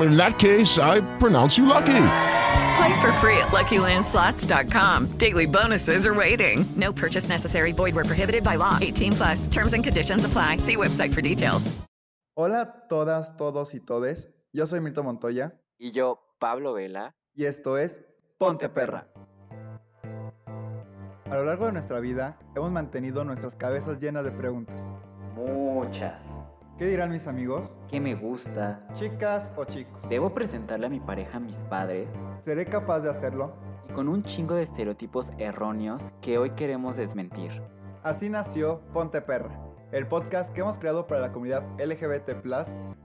In that case, I pronounce you lucky. Play for free at LuckyLandSlots.com. Daily bonuses are waiting. No purchase necessary. Void were prohibited by law. 18 plus. Terms and conditions apply. See website for details. Hola todas, todos y todes. Yo soy Milton Montoya. Y yo, Pablo Vela. Y esto es Ponte Perra. A lo largo de nuestra vida hemos mantenido nuestras cabezas llenas de preguntas. Muchas. ¿Qué dirán mis amigos? ¿Qué me gusta? Chicas o chicos. ¿Debo presentarle a mi pareja a mis padres? ¿Seré capaz de hacerlo? Y con un chingo de estereotipos erróneos que hoy queremos desmentir. Así nació Ponte Perra, el podcast que hemos creado para la comunidad LGBT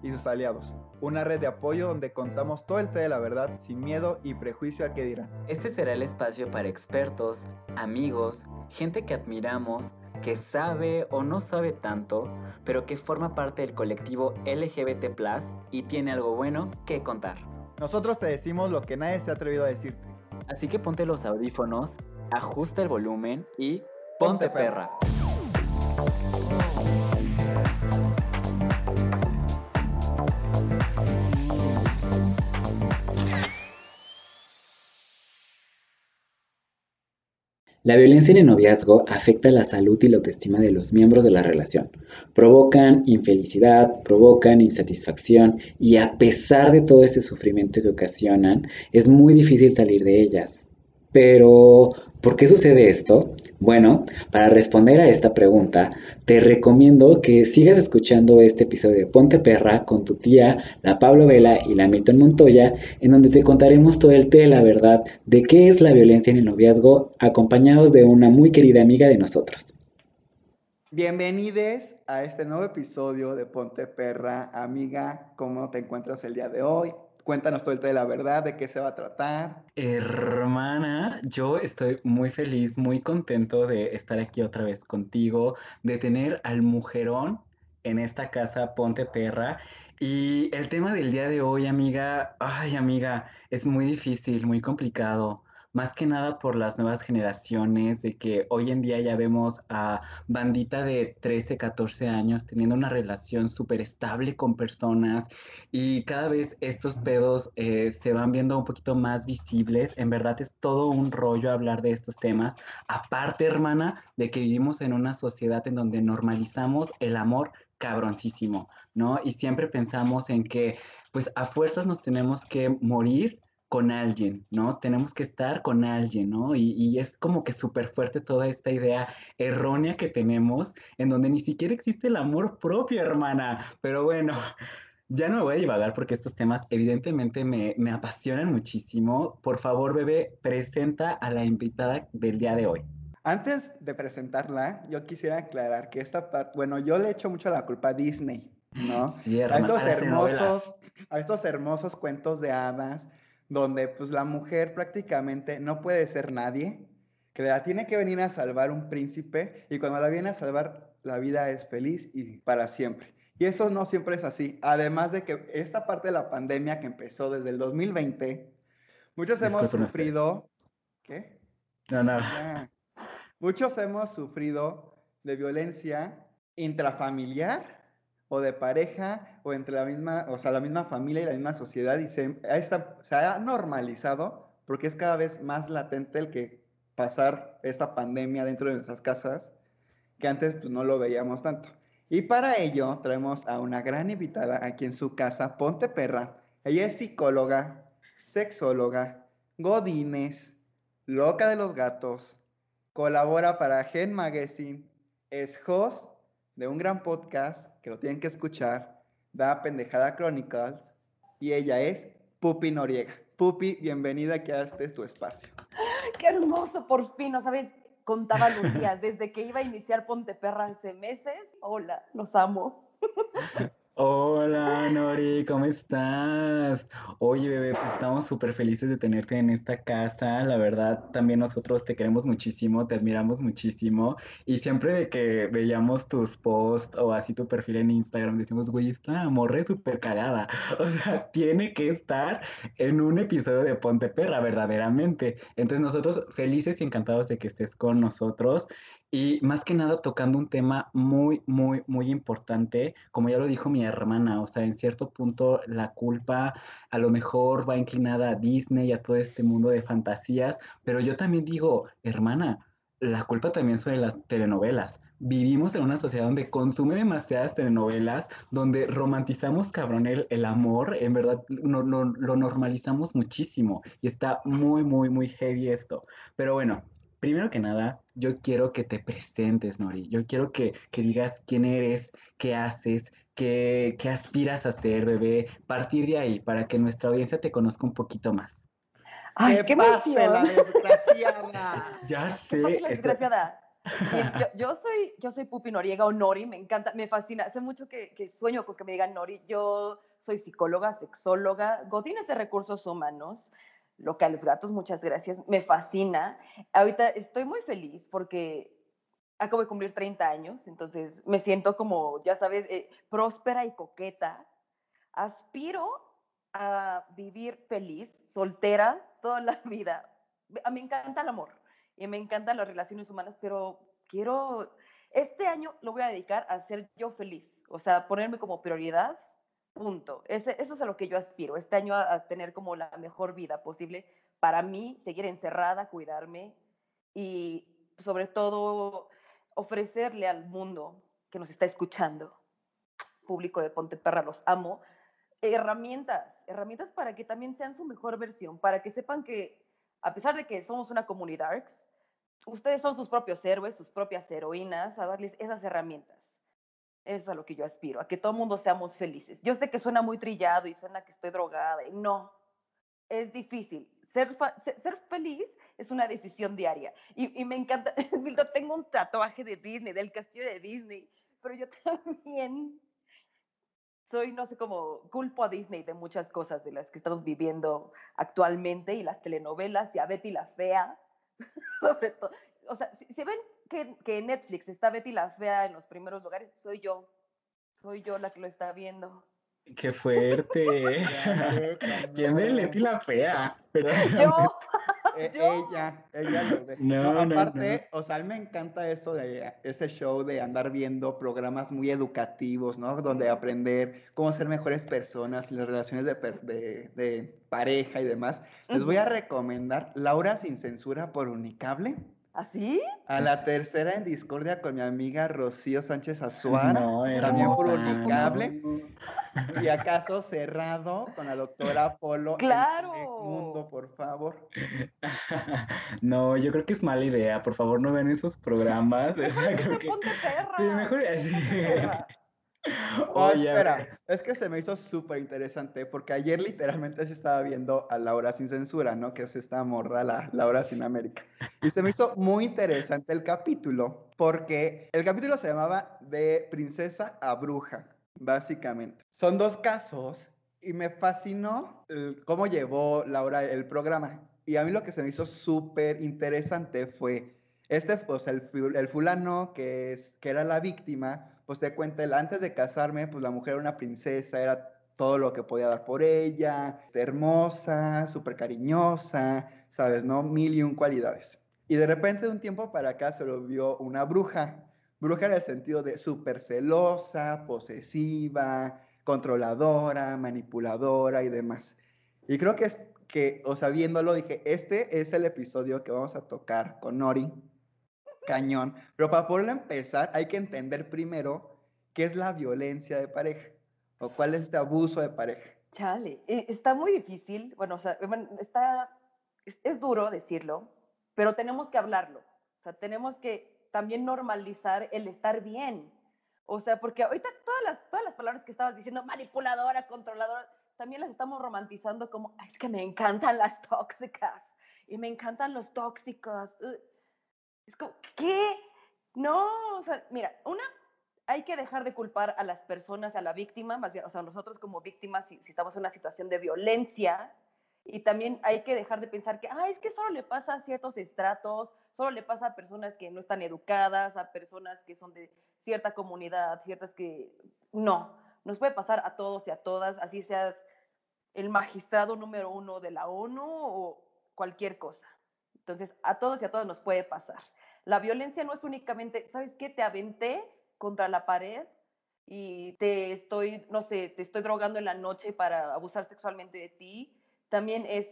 y sus aliados. Una red de apoyo donde contamos todo el té de la verdad sin miedo y prejuicio al que dirán. Este será el espacio para expertos, amigos, gente que admiramos, que sabe o no sabe tanto, pero que forma parte del colectivo LGBT y tiene algo bueno que contar. Nosotros te decimos lo que nadie se ha atrevido a decirte. Así que ponte los audífonos, ajusta el volumen y ponte, perra. La violencia en el noviazgo afecta la salud y la autoestima de los miembros de la relación. Provocan infelicidad, provocan insatisfacción y a pesar de todo ese sufrimiento que ocasionan, es muy difícil salir de ellas. Pero, ¿por qué sucede esto? Bueno, para responder a esta pregunta, te recomiendo que sigas escuchando este episodio de Ponte Perra con tu tía, la Pablo Vela y la Milton Montoya, en donde te contaremos todo el té de la verdad de qué es la violencia en el noviazgo, acompañados de una muy querida amiga de nosotros. Bienvenidos a este nuevo episodio de Ponte Perra. Amiga, ¿cómo te encuentras el día de hoy? Cuéntanos todo el de la verdad, de qué se va a tratar. Hermana, yo estoy muy feliz, muy contento de estar aquí otra vez contigo, de tener al mujerón en esta casa Ponte Perra. Y el tema del día de hoy, amiga, ay, amiga, es muy difícil, muy complicado más que nada por las nuevas generaciones, de que hoy en día ya vemos a bandita de 13, 14 años teniendo una relación súper estable con personas y cada vez estos pedos eh, se van viendo un poquito más visibles. En verdad es todo un rollo hablar de estos temas. Aparte, hermana, de que vivimos en una sociedad en donde normalizamos el amor cabroncísimo, ¿no? Y siempre pensamos en que pues a fuerzas nos tenemos que morir con alguien, ¿no? Tenemos que estar con alguien, ¿no? Y, es como que súper fuerte toda esta idea errónea que tenemos, en donde ni siquiera existe el amor propio, hermana. Pero bueno, ya no me voy a divagar porque estos temas evidentemente me, me apasionan muchísimo. Por favor, bebé, presenta a la invitada del día de hoy. Antes de presentarla, yo quisiera aclarar que esta parte, bueno, yo le echo mucho la culpa a Disney, ¿no? Sí, a estos hermosos, a estos hermosos cuentos de hadas donde pues la mujer prácticamente no puede ser nadie, que la tiene que venir a salvar un príncipe y cuando la viene a salvar la vida es feliz y para siempre. Y eso no siempre es así. Además de que esta parte de la pandemia que empezó desde el 2020, muchos hemos sufrido... ¿Qué? No, no. Muchos hemos sufrido de violencia intrafamiliar o de pareja o entre la misma, o sea, la misma familia y la misma sociedad y se, se ha normalizado porque es cada vez más latente el que pasar esta pandemia dentro de nuestras casas que antes pues, no lo veíamos tanto. Y para ello traemos a una gran invitada aquí en su casa, Ponte Perra. Ella es psicóloga, sexóloga, godines, loca de los gatos, colabora para Gen Magazine, es host de un gran podcast que lo tienen que escuchar, da Pendejada Chronicles, y ella es Pupi Noriega. Pupi, bienvenida a este tu espacio. Qué hermoso, por fin, ¿no sabes? Contaba los días, desde que iba a iniciar Ponteperra hace meses. Hola, los amo. Hola, Nori, ¿cómo estás? Oye, bebé, pues estamos súper felices de tenerte en esta casa. La verdad, también nosotros te queremos muchísimo, te admiramos muchísimo. Y siempre de que veíamos tus posts o así tu perfil en Instagram, decimos, güey, esta morra es súper cagada. O sea, tiene que estar en un episodio de Ponte Perra, verdaderamente. Entonces, nosotros felices y encantados de que estés con nosotros. Y más que nada tocando un tema muy, muy, muy importante, como ya lo dijo mi hermana, o sea, en cierto punto la culpa a lo mejor va inclinada a Disney y a todo este mundo de fantasías, pero yo también digo, hermana, la culpa también son de las telenovelas. Vivimos en una sociedad donde consume demasiadas telenovelas, donde romantizamos cabrón el, el amor, en verdad no, lo normalizamos muchísimo y está muy, muy, muy heavy esto. Pero bueno, primero que nada, yo quiero que te presentes, Nori. Yo quiero que, digas quién eres, qué haces, qué, qué aspiras a ser, bebé. Partir de ahí para que nuestra audiencia te conozca un poquito más. ¡Ay, qué, pase la desgraciada! ya sé. La desgraciada. yo, soy, yo soy Pupi Noriega o Nori, me encanta, me fascina. Hace mucho que, que sueño con que me digan Nori. Yo soy psicóloga, sexóloga, godines de recursos humanos locales gatos, muchas gracias, me fascina. Ahorita estoy muy feliz porque acabo de cumplir 30 años, entonces me siento como, ya sabes, eh, próspera y coqueta. Aspiro a vivir feliz, soltera, toda la vida. A me encanta el amor y me encantan las relaciones humanas, pero quiero, este año lo voy a dedicar a ser yo feliz, o sea, ponerme como prioridad Punto. Eso es a lo que yo aspiro. Este año a, tener como la mejor vida posible para mí, seguir encerrada, cuidarme y sobre todo ofrecerle al mundo que nos está escuchando, público de Ponte Perra, los amo, herramientas, herramientas para que también sean su mejor versión, para que sepan que a pesar de que somos una comunidad, ustedes son sus propios héroes, sus propias heroínas, a darles esas herramientas. Eso es a lo que yo aspiro, a que todo el mundo seamos felices. Yo sé que suena muy trillado y suena que estoy drogada, y no, es difícil. Ser, feliz es una decisión diaria. Y, me encanta, Milton, tengo un tatuaje de Disney, del castillo de Disney, pero yo también soy, no sé cómo, culpo a Disney de muchas cosas de las que estamos viviendo actualmente y las telenovelas y a Betty la Fea, sobre todo. O sea, si ven que, que Netflix está Betty la Fea en los primeros lugares, soy yo. Soy yo la que lo está viendo. ¡Qué fuerte! ¿Quién es Betty la Fea? Yo. E, ella, ella lo ve. No, aparte, o sea, a mí me encanta eso de ese show de andar viendo programas muy educativos, ¿no? Donde aprender cómo ser mejores personas, las relaciones de, de, de pareja y demás. Les voy a recomendar Laura sin censura por Unicable. ¿Así? ¿Ah, a la tercera en discordia con mi amiga Rocío Sánchez Azuara, también por Unicable. Y acaso cerrado con la doctora Polo. ¡Claro! Mundo, por favor. No, yo creo que es mala idea. Por favor, no ven esos programas. Creo que... ponte perra. Sí, mejor así. Oh, espera, es que se me hizo súper interesante porque ayer literalmente se estaba viendo a Laura sin censura, ¿no? Que es esta morra, la Laura sin América. Y se me hizo muy interesante el capítulo porque el capítulo se llamaba De princesa a bruja, básicamente. Son dos casos y me fascinó cómo llevó Laura el programa. Y a mí lo que se me hizo súper interesante fue este, pues el, el fulano que, es, que era la víctima, pues te cuenta, antes de casarme, pues la mujer era una princesa, era todo lo que podía dar por ella, hermosa, súper cariñosa, ¿sabes? ¿No? Mil y un cualidades. Y de repente de un tiempo para acá se lo vio una bruja. Bruja en el sentido de súper celosa, posesiva, controladora, manipuladora y demás. Y creo que es que, o sea, viéndolo, dije, este es el episodio que vamos a tocar con Nori cañón. Pero para poderlo empezar, hay que entender primero qué es la violencia de pareja o cuál es este abuso de pareja. Chale, está muy difícil, bueno, o sea, está, es, duro decirlo, pero tenemos que hablarlo. O sea, tenemos que también normalizar el estar bien. O sea, porque ahorita todas las, todas las palabras que estabas diciendo, manipuladora, controladora, también las estamos romantizando como, es que me encantan las tóxicas y me encantan los tóxicos. Es como, ¿qué? No, o sea, mira, una, hay que dejar de culpar a las personas, a la víctima, más bien, o sea, nosotros como víctimas, si, si estamos en una situación de violencia, y también hay que dejar de pensar que, ah, es que solo le pasa a ciertos estratos, solo le pasa a personas que no están educadas, a personas que son de cierta comunidad, ciertas que... No, nos puede pasar a todos y a todas, así seas el magistrado número uno de la ONU o cualquier cosa. Entonces, a todos y a todas nos puede pasar. La violencia no es únicamente, ¿sabes qué? Te aventé contra la pared y te estoy, no sé, te estoy drogando en la noche para abusar sexualmente de ti. También es,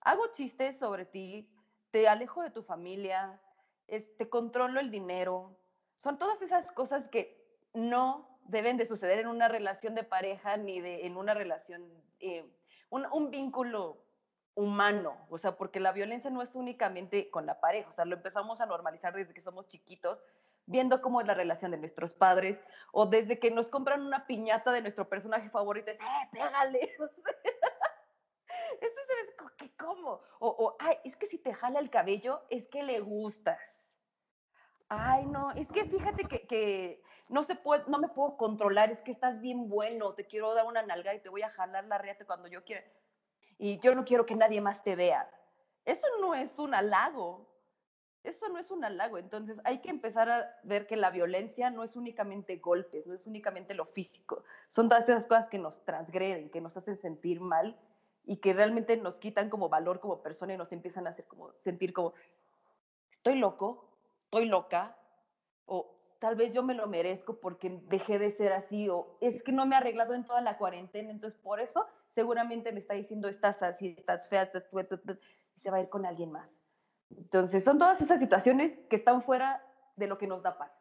hago chistes sobre ti, te alejo de tu familia, te controlo el dinero. Son todas esas cosas que no deben de suceder en una relación de pareja ni de, en una relación, eh, un vínculo humano, o sea, porque la violencia no es únicamente con la pareja, o sea, lo empezamos a normalizar desde que somos chiquitos, viendo cómo es la relación de nuestros padres, o desde que nos compran una piñata de nuestro personaje favorito, es, ¡eh, pégale! Eso es que ¿cómo? O, o, ay, es que si te jala el cabello, es que le gustas. Ay, no, es que fíjate que, que no, se puede, no me puedo controlar, es que estás bien bueno, te quiero dar una nalga y te voy a jalar la riata cuando yo quiera y yo no quiero que nadie más te vea. Eso no es un halago. Eso no es un halago. Entonces hay que empezar a ver que la violencia no es únicamente golpes, no es únicamente lo físico. Son todas esas cosas que nos transgreden, que nos hacen sentir mal y que realmente nos quitan como valor como persona y nos empiezan a hacer como sentir como estoy loco, estoy loca o tal vez yo me lo merezco porque dejé de ser así o es que no me he arreglado en toda la cuarentena, entonces por eso seguramente me está diciendo, estás así, estás fea, estás y se va a ir con alguien más. Entonces, son todas esas situaciones que están fuera de lo que nos da paz.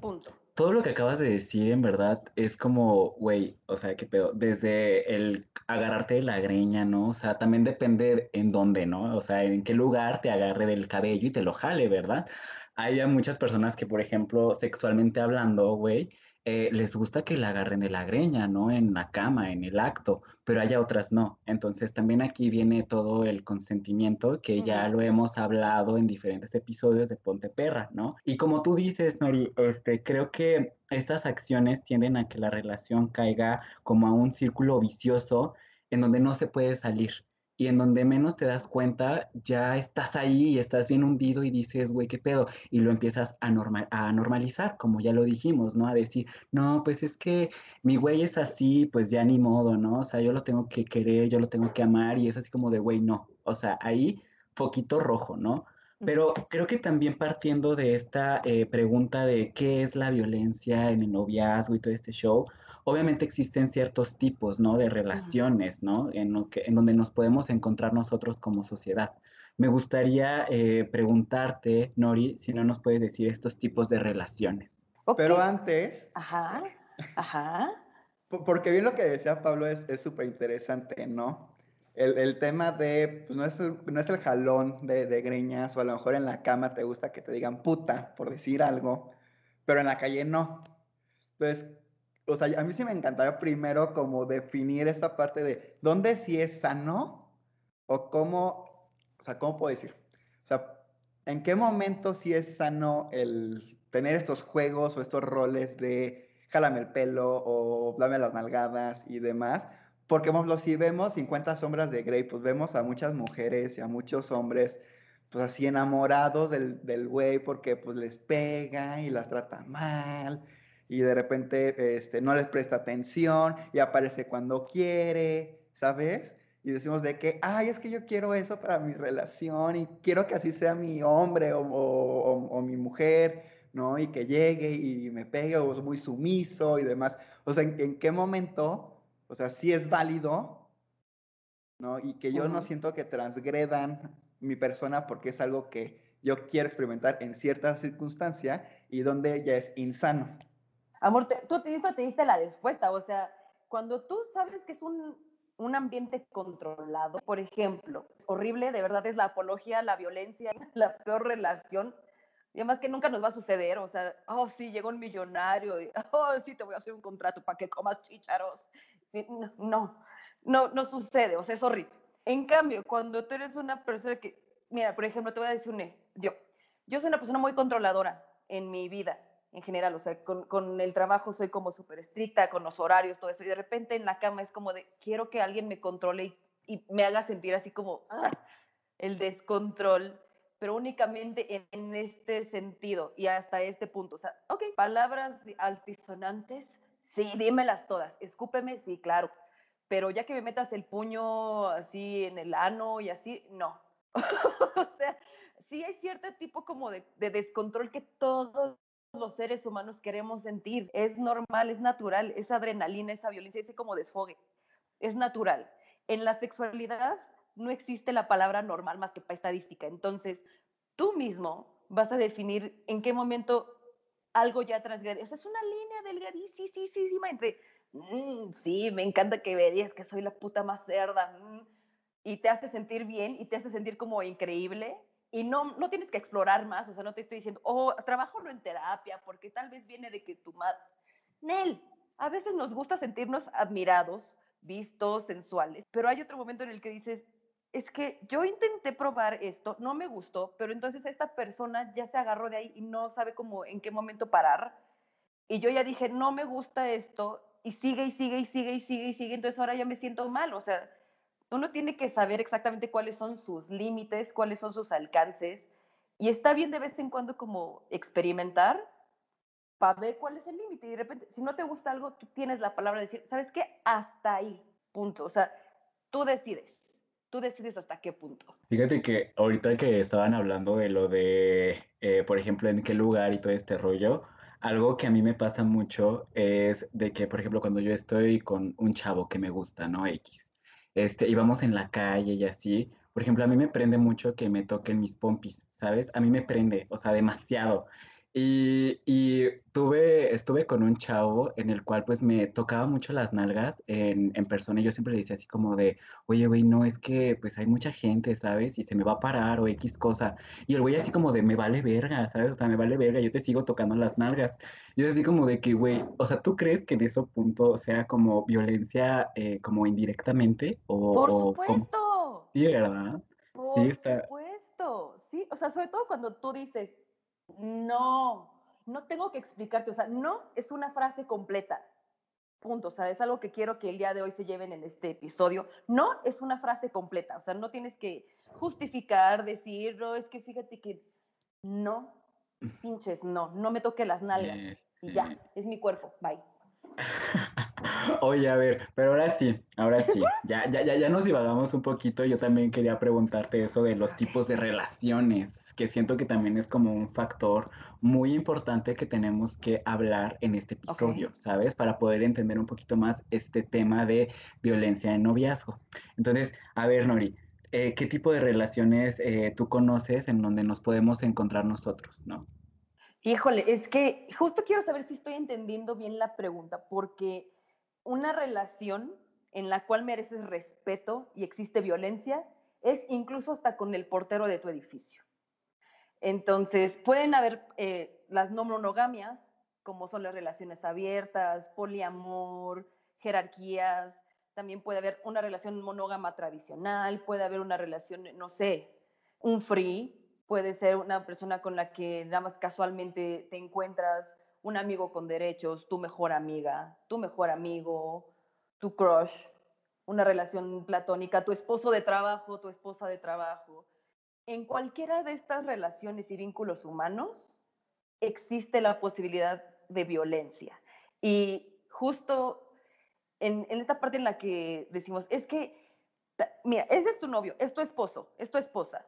Punto. Todo lo que acabas de decir, en verdad, es como, güey, o sea, qué pedo, desde el agarrarte de la greña, ¿no? O sea, también depende en dónde, ¿no? O sea, en qué lugar te agarre del cabello y te lo jale, ¿verdad? Hay muchas personas que, por ejemplo, sexualmente hablando, güey, eh, les gusta que la agarren de la greña, ¿no? En la cama, en el acto, pero hay otras no. Entonces también aquí viene todo el consentimiento que ya lo hemos hablado en diferentes episodios de Ponte Perra, ¿no? Y como tú dices, Nori, este, creo que estas acciones tienden a que la relación caiga como a un círculo vicioso en donde no se puede salir y en donde menos te das cuenta, ya estás ahí y estás bien hundido y dices, güey, ¿qué pedo? Y lo empiezas a, normal, a normalizar, como ya lo dijimos, ¿no? A decir, no, pues es que mi güey es así, pues ya ni modo, ¿no? O sea, yo lo tengo que querer, yo lo tengo que amar y es así como de, güey, no. O sea, ahí, foquito rojo, ¿no? Pero creo que también partiendo de esta eh, pregunta de qué es la violencia en el noviazgo y todo este show, obviamente existen ciertos tipos, ¿no? De relaciones, ¿no? En, en donde nos podemos encontrar nosotros como sociedad. Me gustaría eh, preguntarte, Nori, si no nos puedes decir estos tipos de relaciones. Pero antes... Ajá, ajá. Porque bien lo que decía Pablo es súper interesante, ¿no? El, el, tema de, pues no es, no es el jalón de, de, greñas, o a lo mejor en la cama te gusta que te digan puta, por decir algo, pero en la calle no. Entonces, o sea, a mí sí me encantaría primero como definir esta parte de dónde sí es sano o cómo, o sea, ¿cómo puedo decir? O sea, ¿en qué momento sí es sano el tener estos juegos o estos roles de jálame el pelo o dame las nalgadas y demás? Porque, por si vemos 50 sombras de Grey, pues vemos a muchas mujeres y a muchos hombres pues así enamorados del, del güey porque pues les pega y las trata mal y de repente este, no les presta atención y aparece cuando quiere, ¿sabes? Y decimos de que, ay, es que yo quiero eso para mi relación y quiero que así sea mi hombre o, o, mi mujer, ¿no? Y que llegue y me pegue o es muy sumiso y demás. O sea, ¿en, qué momento? O sea, sí es válido, ¿no? Y que yo no siento que transgredan mi persona porque es algo que yo quiero experimentar en cierta circunstancia y donde ya es insano. Amor, tú te, te diste la respuesta, o sea, cuando tú sabes que es un, un ambiente controlado, por ejemplo, es horrible, de verdad es la apología, la violencia, la peor relación, Y además que nunca nos va a suceder, o sea, oh, sí, llegó un millonario, y, oh, sí, te voy a hacer un contrato para que comas chícharos. No, no, no, no sucede, o sea, es horrible. En cambio, cuando tú eres una persona que, mira, por ejemplo, te voy a decir un, yo, yo soy una persona muy controladora en mi vida en general, o sea, con, con el trabajo soy como súper estricta, con los horarios, todo eso, y de repente en la cama es como de, quiero que alguien me controle y, y me haga sentir así como ah, el descontrol, pero únicamente en, en, este sentido y hasta este punto. O sea, ok, palabras altisonantes, sí, dímelas todas, escúpeme, sí, claro, pero ya que me metas el puño así en el ano y así, no. o sea, sí hay cierto tipo como de, de descontrol que todos los seres humanos queremos sentir. Es normal, es natural, esa adrenalina, esa violencia, ese como desfogue. Es natural. En la sexualidad no existe la palabra normal más que para estadística. Entonces, tú mismo vas a definir en qué momento algo ya transgrede. Esa es una línea delgadísima entre, mm, sí, me encanta que verías que soy la puta más cerda, mm", y te hace sentir bien y te hace sentir como increíble, y no, no tienes que explorar más, o sea, no te estoy diciendo, oh, trabajo en terapia, porque tal vez viene de que tu madre... Nel, a veces nos gusta sentirnos admirados, vistos, sensuales, pero hay otro momento en el que dices, es que yo intenté probar esto, no me gustó, pero entonces esta persona ya se agarró de ahí y no sabe cómo, en qué momento parar. Y yo ya dije, no me gusta esto, y sigue y sigue y sigue y sigue y sigue, entonces ahora ya me siento mal, o sea, uno tiene que saber exactamente cuáles son sus límites, cuáles son sus alcances, y está bien de vez en cuando como experimentar para ver cuál es el límite. Y de repente, si no te gusta algo, tú tienes la palabra de decir, ¿sabes qué? Hasta ahí, punto. O sea, tú decides, tú decides hasta qué punto. Fíjate que ahorita que estaban hablando de lo de, eh, por ejemplo, en qué lugar y todo este rollo, algo que a mí me pasa mucho es de que, por ejemplo, cuando yo estoy con un chavo que me gusta, ¿no? X este, íbamos en la calle y así. Por ejemplo, a mí me prende mucho que me toquen mis pompis, ¿sabes? A mí me prende, o sea, demasiado. Y, y, tuve, estuve con un chavo en el cual pues me tocaba mucho las nalgas en, en persona y yo siempre le decía así como de, oye, güey, no, es que pues hay mucha gente, ¿sabes? Y se me va a parar o X cosa. Y el güey así como de, me vale verga, ¿sabes? O sea, me vale verga, yo te sigo tocando las nalgas. Y es así como de que, güey, o sea, ¿tú crees que en ese punto sea como violencia eh, como indirectamente? O, Por supuesto. Como... Sí, ¿verdad? Por sí, está... supuesto. Sí, o sea, sobre todo cuando tú dices, no, no tengo que explicarte, o sea, no es una frase completa. Punto, o sea, es algo que quiero que el día de hoy se lleven en este episodio. No es una frase completa, o sea, no tienes que justificar, decir, no, es que fíjate que no, pinches, no, no me toque las nalgas. Sí, sí. Y ya, es mi cuerpo, bye. Oye, a ver, pero ahora sí, ahora sí, ya, ya, ya, ya nos divagamos un poquito. Yo también quería preguntarte eso de los tipos de relaciones que siento que también es como un factor muy importante que tenemos que hablar en este episodio, okay. ¿sabes? Para poder entender un poquito más este tema de violencia en noviazgo. Entonces, a ver, Nori, eh, ¿qué tipo de relaciones eh, tú conoces en donde nos podemos encontrar nosotros, no? Híjole, es que justo quiero saber si estoy entendiendo bien la pregunta, porque una relación en la cual mereces respeto y existe violencia es incluso hasta con el portero de tu edificio. Entonces, pueden haber eh, las no monogamias, como son las relaciones abiertas, poliamor, jerarquías. También puede haber una relación monógama tradicional, puede haber una relación, no sé, un free, puede ser una persona con la que nada más casualmente te encuentras, un amigo con derechos, tu mejor amiga, tu mejor amigo, tu crush, una relación platónica, tu esposo de trabajo, tu esposa de trabajo en cualquiera de estas relaciones y vínculos humanos existe la posibilidad de violencia. Y justo en, esta parte en la que decimos, es que, mira, ese es tu novio, es tu esposo, es tu esposa,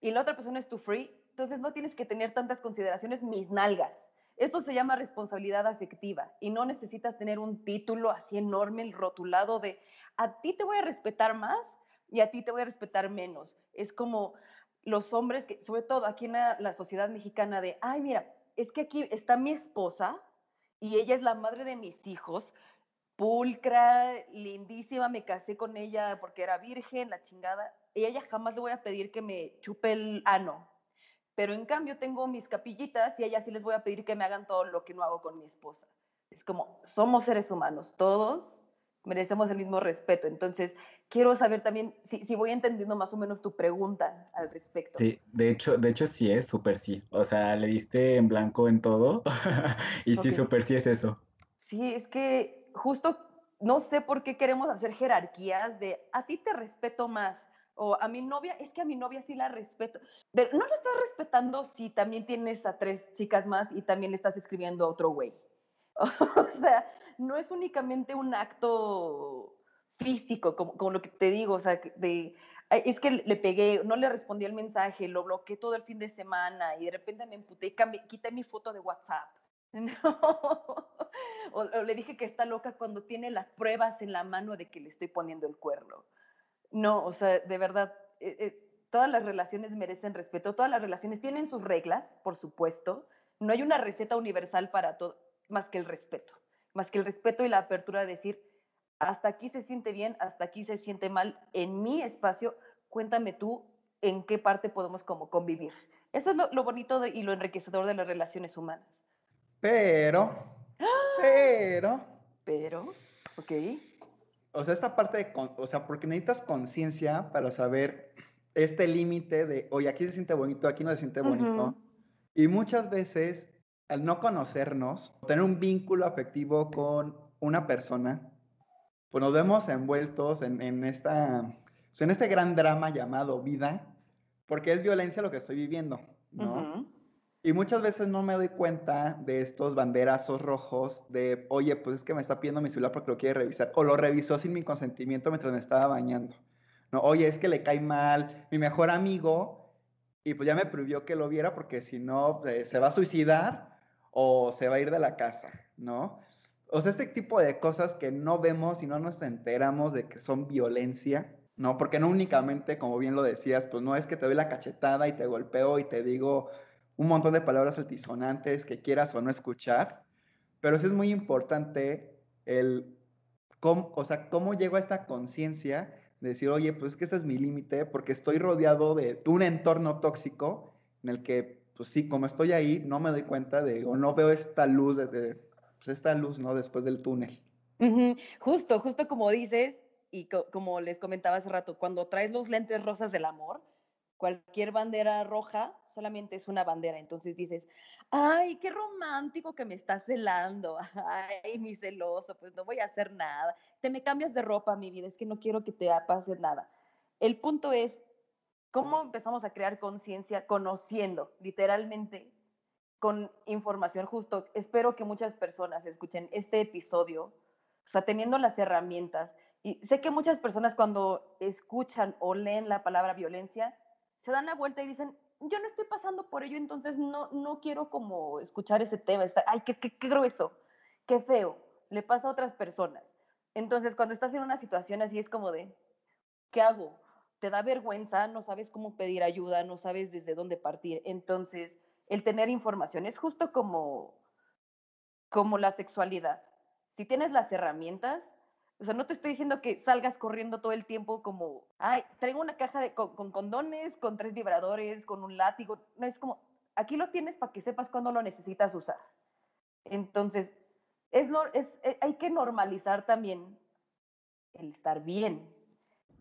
y la otra persona es tu free, entonces no tienes que tener tantas consideraciones mis nalgas. Esto se llama responsabilidad afectiva y no necesitas tener un título así enorme, el rotulado de a ti te voy a respetar más y a ti te voy a respetar menos. Es como, los hombres, que, sobre todo aquí en la, sociedad mexicana, de, ay, mira, es que aquí está mi esposa y ella es la madre de mis hijos, pulcra, lindísima, me casé con ella porque era virgen, la chingada, y ella jamás le voy a pedir que me chupe el ano. pero en cambio tengo mis capillitas y a ellas sí les voy a pedir que me hagan todo lo que no hago con mi esposa. Es como, somos seres humanos, todos merecemos el mismo respeto. Entonces, quiero saber también si, si, voy entendiendo más o menos tu pregunta al respecto. Sí, de hecho, de hecho sí es súper sí. O sea, le diste en blanco en todo y sí, súper sí es eso. Sí, es que justo no sé por qué queremos hacer jerarquías de a ti te respeto más o a mi novia, es que a mi novia sí la respeto. Pero no la estás respetando si también tienes a tres chicas más y también le estás escribiendo a otro güey. o sea, no es únicamente un acto físico, como, lo que te digo, o sea, de, es que le pegué, no le respondí el mensaje, lo bloqueé todo el fin de semana y de repente me emputé y quité mi foto de WhatsApp. O, le dije que está loca cuando tiene las pruebas en la mano de que le estoy poniendo el cuerno. No, o sea, de verdad, eh, eh, todas las relaciones merecen respeto, todas las relaciones tienen sus reglas, por supuesto. No hay una receta universal para todo, más que el respeto, más que el respeto y la apertura de decir, hasta aquí se siente bien, hasta aquí se siente mal, en mi espacio, cuéntame tú en qué parte podemos como convivir. Eso es lo, bonito y lo enriquecedor de las relaciones humanas. Pero, pero... Pero, ok. O sea, esta parte de, o sea, porque necesitas conciencia para saber este límite de, oye, aquí se siente bonito, aquí no se siente bonito. Y muchas veces, al no conocernos, tener un vínculo afectivo con una persona, pues nos vemos envueltos en, en esta, en este gran drama llamado vida, porque es violencia lo que estoy viviendo, ¿no? Y muchas veces no me doy cuenta de estos banderazos rojos de, oye, pues es que me está pidiendo mi celular porque lo quiere revisar, o lo revisó sin mi consentimiento mientras me estaba bañando. No, oye, es que le cae mal mi mejor amigo y pues ya me prohibió que lo viera porque si no eh, se va a suicidar o se va a ir de la casa, ¿no? O sea, este tipo de cosas que no vemos y no nos enteramos de que son violencia, ¿no? Porque no únicamente, como bien lo decías, pues no es que te doy la cachetada y te golpeo y te digo, un montón de palabras altisonantes que quieras o no escuchar, pero sí es muy importante el cómo, o sea, cómo llego a esta conciencia de decir, oye, pues es que este es mi límite porque estoy rodeado de un entorno tóxico en el que, pues sí, como estoy ahí, no me doy cuenta de, o no veo esta luz, de, pues esta luz, ¿no? Después del túnel. Justo, justo como dices, y como les comentaba hace rato, cuando traes los lentes rosas del amor, cualquier bandera roja solamente es una bandera. Entonces dices, ay, qué romántico que me estás celando, ay, mi celoso, pues no voy a hacer nada. Te me cambias de ropa, mi vida, es que no quiero que te pase nada. El punto es, ¿cómo empezamos a crear conciencia conociendo, literalmente, con información justo? Espero que muchas personas escuchen este episodio, o sea, teniendo las herramientas. Y sé que muchas personas cuando escuchan o leen la palabra violencia, se dan la vuelta y dicen, yo no estoy pasando por ello, entonces no, no quiero como escuchar ese tema. Está, ay, qué, qué, qué grueso, qué feo, le pasa a otras personas. Entonces, cuando estás en una situación así, es como de, ¿qué hago? Te da vergüenza, no sabes cómo pedir ayuda, no sabes desde dónde partir. Entonces, el tener información es justo como, como la sexualidad. Si tienes las herramientas, o sea, no te estoy diciendo que salgas corriendo todo el tiempo como, ay, traigo una caja con, condones, con tres vibradores, con un látigo. No es como, aquí lo tienes para que sepas cuándo lo necesitas usar. Entonces, es, es, eh, hay que normalizar también el estar bien.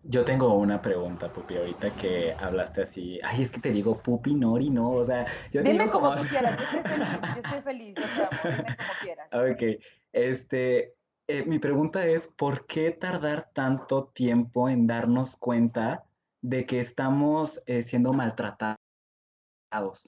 Yo tengo una pregunta, Pupi, ahorita que hablaste así. Ay, es que te digo Pupi, Nori, no, o sea, yo Dime como... tú quieras, yo estoy feliz, yo estoy feliz, yo te amo, dime como quieras. Ok, este, eh, mi pregunta es, ¿por qué tardar tanto tiempo en darnos cuenta de que estamos eh, siendo maltratados?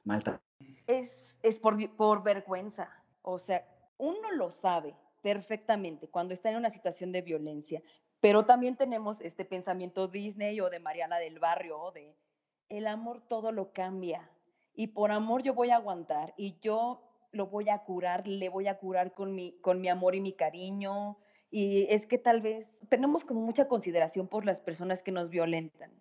maltratados? Es, es por, por vergüenza. O sea, uno lo sabe perfectamente cuando está en una situación de violencia, pero también tenemos este pensamiento Disney o de Mariana del Barrio, de el amor todo lo cambia y por amor yo voy a aguantar y yo lo voy a curar, le voy a curar con mi, con mi amor y mi cariño. Y es que tal vez tenemos como mucha consideración por las personas que nos violentan.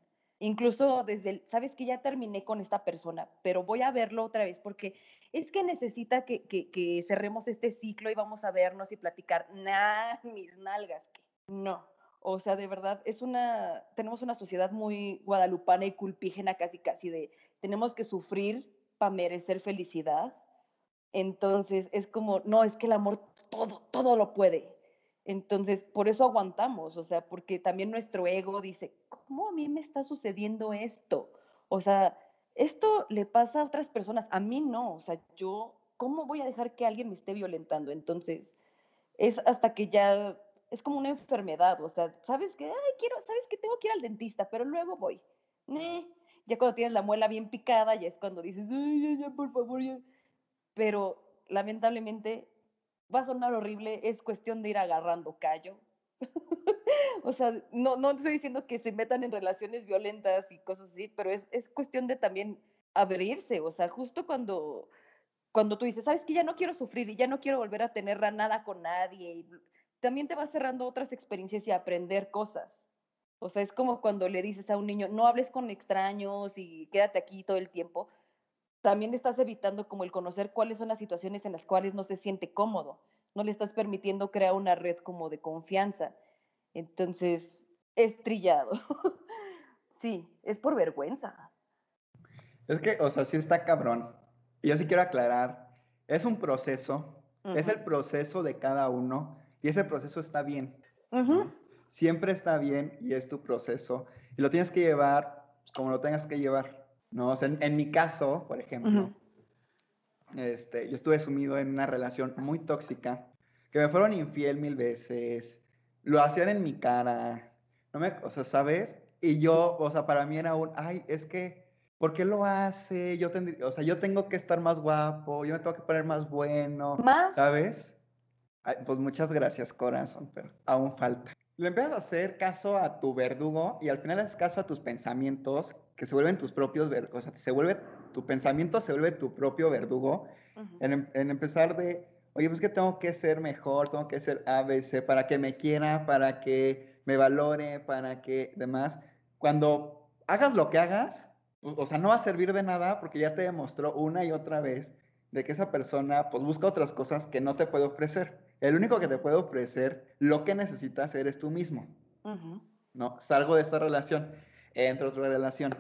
Incluso desde el, sabes que ya terminé con esta persona, pero voy a verlo otra vez porque es que necesita que, que, cerremos este ciclo y vamos a vernos y platicar. Nah, mis nalgas, que no. O sea, de verdad, es una, tenemos una sociedad muy guadalupana y culpígena casi casi de, tenemos que sufrir para merecer felicidad. Entonces es como, no, es que el amor todo, todo lo puede. Entonces, por eso aguantamos, o sea, porque también nuestro ego dice, ¿cómo a mí me está sucediendo esto? O sea, esto le pasa a otras personas, a mí no, o sea, yo, ¿cómo voy a dejar que alguien me esté violentando? Entonces, es hasta que ya, es como una enfermedad, o sea, ¿sabes que, ay, quiero, sabes que tengo que ir al dentista, pero luego voy. Ya cuando tienes la muela bien picada, ya es cuando dices, ay, ya, ya, por favor, ya. Pero lamentablemente va a sonar horrible, es cuestión de ir agarrando callo. o sea, no, no estoy diciendo que se metan en relaciones violentas y cosas así, pero es, es cuestión de también abrirse, o sea, justo cuando, cuando tú dices, sabes que ya no quiero sufrir y ya no quiero volver a tener nada con nadie, también te vas cerrando otras experiencias y aprender cosas. O sea, es como cuando le dices a un niño, no hables con extraños y quédate aquí todo el tiempo también estás evitando como el conocer cuáles son las situaciones en las cuales no se siente cómodo. No le estás permitiendo crear una red como de confianza. Entonces, es trillado. sí, es por vergüenza. Es que, o sea, sí está cabrón. Y yo sí quiero aclarar, es un proceso, es el proceso de cada uno y ese proceso está bien. Siempre está bien y es tu proceso y lo tienes que llevar pues, como lo tengas que llevar. ¿no? O sea, en, mi caso, por ejemplo, este, yo estuve sumido en una relación muy tóxica, que me fueron infiel mil veces, lo hacían en mi cara, no me, o sea, ¿sabes? Y yo, o sea, para mí era un, ay, es que, ¿por qué lo hace? Yo tendría, o sea, yo tengo que estar más guapo, yo me tengo que poner más bueno, ¿sabes? Pues muchas gracias, corazón, pero aún falta. Le empiezas a hacer caso a tu verdugo y al final haces caso a tus pensamientos que se vuelven tus propios verdugos, o sea, se vuelve, tu pensamiento se vuelve tu propio verdugo, en, en, empezar de, oye, pues que tengo que ser mejor, tengo que ser ABC para que me quiera, para que me valore, para que demás. Cuando hagas lo que hagas, o sea, no va a servir de nada porque ya te demostró una y otra vez de que esa persona pues busca otras cosas que no te puede ofrecer. El único que te puede ofrecer lo que necesitas eres tú mismo. ¿No? Salgo de esta relación entre otra relación,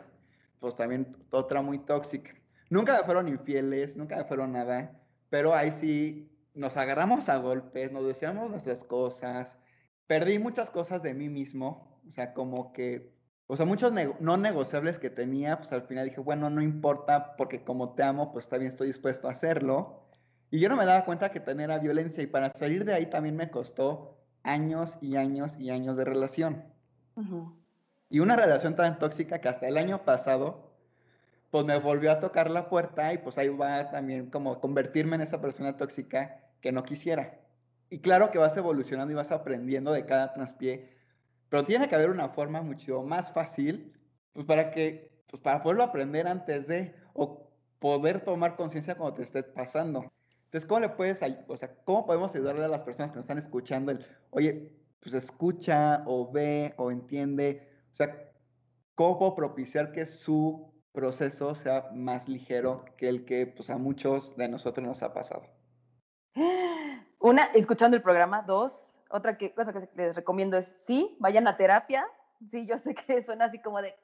pues también otra muy tóxica. Nunca me fueron infieles, nunca me fueron nada, pero ahí sí nos agarramos a golpes, nos decíamos nuestras cosas, perdí muchas cosas de mí mismo, o sea, como que, o sea, muchos no negociables que tenía, pues al final dije, bueno, no importa, porque como te amo, pues también estoy dispuesto a hacerlo. Y yo no me daba cuenta que tener violencia y para salir de ahí también me costó años y años y años de relación. Y una relación tan tóxica que hasta el año pasado, pues me volvió a tocar la puerta y pues ahí va también como convertirme en esa persona tóxica que no quisiera. Y claro que vas evolucionando y vas aprendiendo de cada traspié, pero tiene que haber una forma mucho más fácil, pues para que, pues para poderlo aprender antes de, o poder tomar conciencia cuando te esté pasando. Entonces, ¿cómo le puedes, o sea, cómo podemos ayudarle a las personas que nos están escuchando? El, Oye, pues escucha o ve o entiende o sea, ¿cómo propiciar que su proceso sea más ligero que el que pues, a muchos de nosotros nos ha pasado? Una, escuchando el programa. Dos, otra que, cosa que les recomiendo es, sí, vayan a terapia. Sí, yo sé que suena así como de,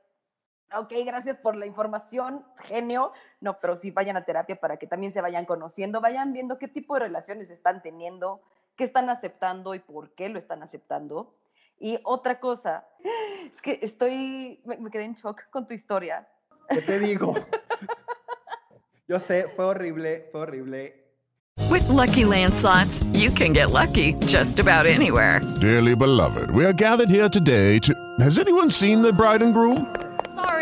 ok, gracias por la información, genio. No, pero sí vayan a terapia para que también se vayan conociendo, vayan viendo qué tipo de relaciones están teniendo, qué están aceptando y por qué lo están aceptando. Y otra cosa, es que estoy, me, quedé en shock con tu historia. ¿Qué te digo? Yo sé, fue horrible, fue horrible. With lucky landslots, you can get lucky just about anywhere. Dearly beloved, we are gathered here today to. Has anyone seen the bride and groom?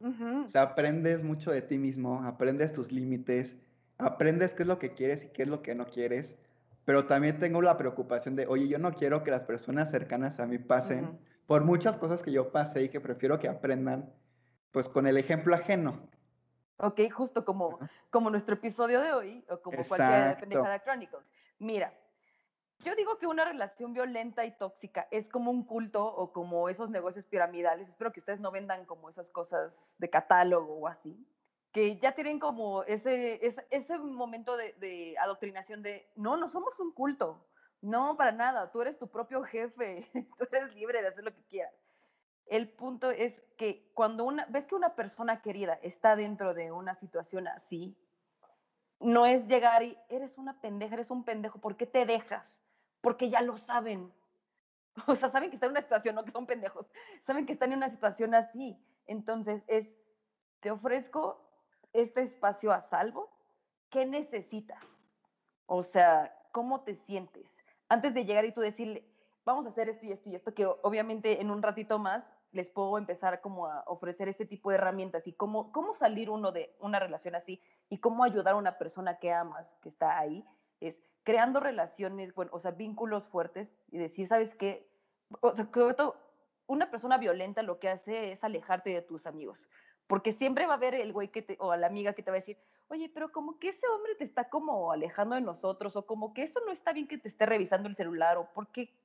O sea, aprendes mucho de ti mismo, aprendes tus límites, aprendes qué es lo que quieres y qué es lo que no quieres. Pero también tengo la preocupación de, oye, yo no quiero que las personas cercanas a mí pasen por muchas cosas que yo pasé y que prefiero que aprendan, pues con el ejemplo ajeno. Ok, justo como, como nuestro episodio de hoy, o como cualquier de Pendejada Chronicles. Mira, yo digo que una relación violenta y tóxica es como un culto o como esos negocios piramidales. Espero que ustedes no vendan como esas cosas de catálogo o así, que ya tienen como ese, ese, momento de, de, adoctrinación de, no, no somos un culto. No, para nada, tú eres tu propio jefe, tú eres libre de hacer lo que quieras. El punto es que cuando una, ves que una persona querida está dentro de una situación así, no es llegar y eres una pendeja, eres un pendejo, ¿por qué te dejas? Porque ya lo saben. O sea, saben que están en una situación, no que son pendejos, saben que están en una situación así. Entonces es, te ofrezco este espacio a salvo, ¿qué necesitas? O sea, ¿cómo te sientes? Antes de llegar y tú decirle, vamos a hacer esto y esto y esto, que obviamente en un ratito más les puedo empezar como a ofrecer este tipo de herramientas y cómo, cómo salir uno de una relación así y cómo ayudar a una persona que amas, que está ahí, es creando relaciones, bueno, o sea, vínculos fuertes y decir, ¿sabes qué? O sea, que una persona violenta lo que hace es alejarte de tus amigos, porque siempre va a haber el güey que te, o la amiga que te va a decir, oye, pero como que ese hombre te está como alejando de nosotros, o como que eso no está bien que te esté revisando el celular, o por qué,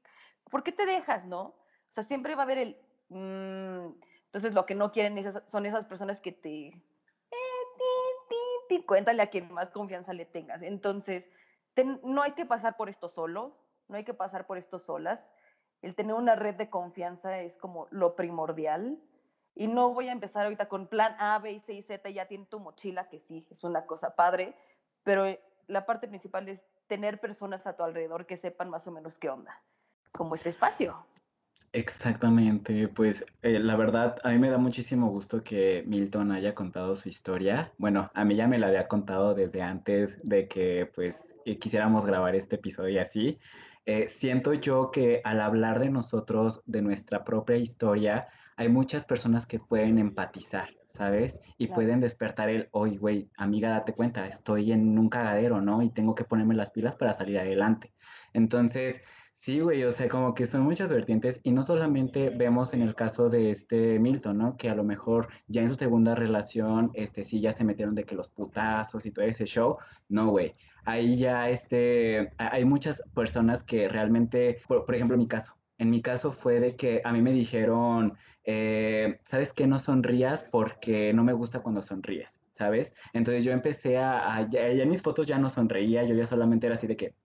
¿por qué te dejas, no? O sea, siempre va a haber el, Mm, entonces, lo que no quieren son esas personas que te... Eh, cuéntale a quien más confianza le tengas. Entonces, no hay que pasar por esto solo, no hay que pasar por esto solas. El tener una red de confianza es como lo primordial. Y no voy a empezar ahorita con plan A, B, C y Z, ya tiene tu mochila, que sí, es una cosa padre, pero la parte principal es tener personas a tu alrededor que sepan más o menos qué onda, como este espacio. Exactamente, pues eh, la verdad, a mí me da muchísimo gusto que Milton haya contado su historia. Bueno, a mí ya me la había contado desde antes de que pues eh, quisiéramos grabar este episodio y así. Eh, siento yo que al hablar de nosotros, de nuestra propia historia, hay muchas personas que pueden empatizar, ¿sabes? Y pueden despertar el, oye, güey, amiga, date cuenta, estoy en un cagadero, ¿no? Y tengo que ponerme las pilas para salir adelante. Entonces, Sí, güey, o sea, como que son muchas vertientes y no solamente vemos en el caso de este Milton, ¿no? Que a lo mejor ya en su segunda relación, este, sí, ya se metieron de que los putazos y todo ese show. No, güey. Ahí ya, este, hay muchas personas que realmente, por, ejemplo, en mi caso, en mi caso fue de que a mí me dijeron, eh, ¿sabes qué? No sonrías porque no me gusta cuando sonríes, ¿sabes? Entonces yo empecé a, a ya en mis fotos ya no sonreía, yo ya solamente era así de que,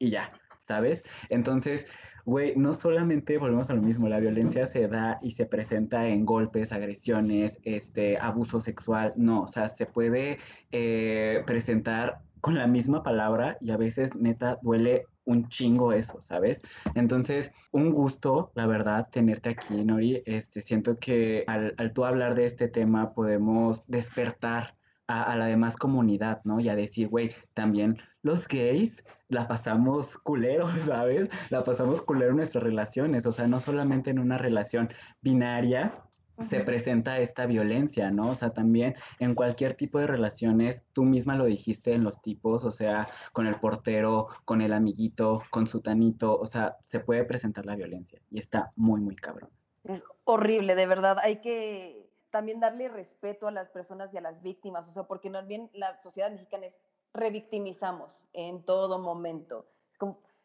y ya. ¿Sabes? Entonces, güey, no solamente volvemos a lo mismo, la violencia se da y se presenta en golpes, agresiones, este, abuso sexual, no, o sea, se puede eh, presentar con la misma palabra y a veces neta duele un chingo eso, ¿sabes? Entonces, un gusto, la verdad, tenerte aquí, Nori. Este, siento que al, al tú hablar de este tema podemos despertar a, la demás comunidad, ¿no? Y a decir, güey, también los gays la pasamos culero, ¿sabes? La pasamos culero en nuestras relaciones, o sea, no solamente en una relación binaria, se presenta esta violencia, ¿no? O sea, también en cualquier tipo de relaciones, tú misma lo dijiste en los tipos, o sea, con el portero, con el amiguito, con su tanito, o sea, se puede presentar la violencia y está muy, muy cabrón. Es horrible, de verdad, hay que también darle respeto a las personas y a las víctimas, o sea, porque bien la sociedad mexicana es revictimizamos en todo momento.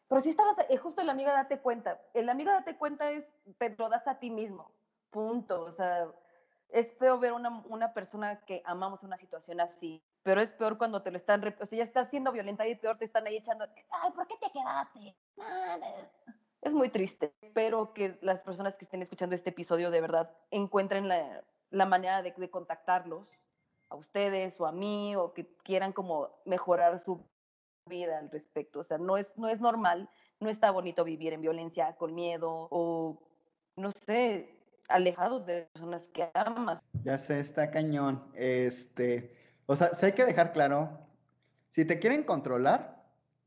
pero si estabas, eh, justo el amigo date cuenta, el amigo date cuenta es, te lo das a ti mismo, punto, o sea, es feo ver una, una persona que amamos una situación así, pero es peor cuando te lo están, o sea, ya estás siendo violenta y peor te están ahí echando, ay, ¿por qué te quedaste? Es muy triste. Espero que las personas que estén escuchando este episodio de verdad encuentren la, la manera de, contactarlos a ustedes o a mí o que quieran como mejorar su vida al respecto. O sea, no es, no es normal, no está bonito vivir en violencia con miedo o, no sé, alejados de personas que amas. Ya sé, está cañón. Este, o sea, hay que dejar claro, si te quieren controlar,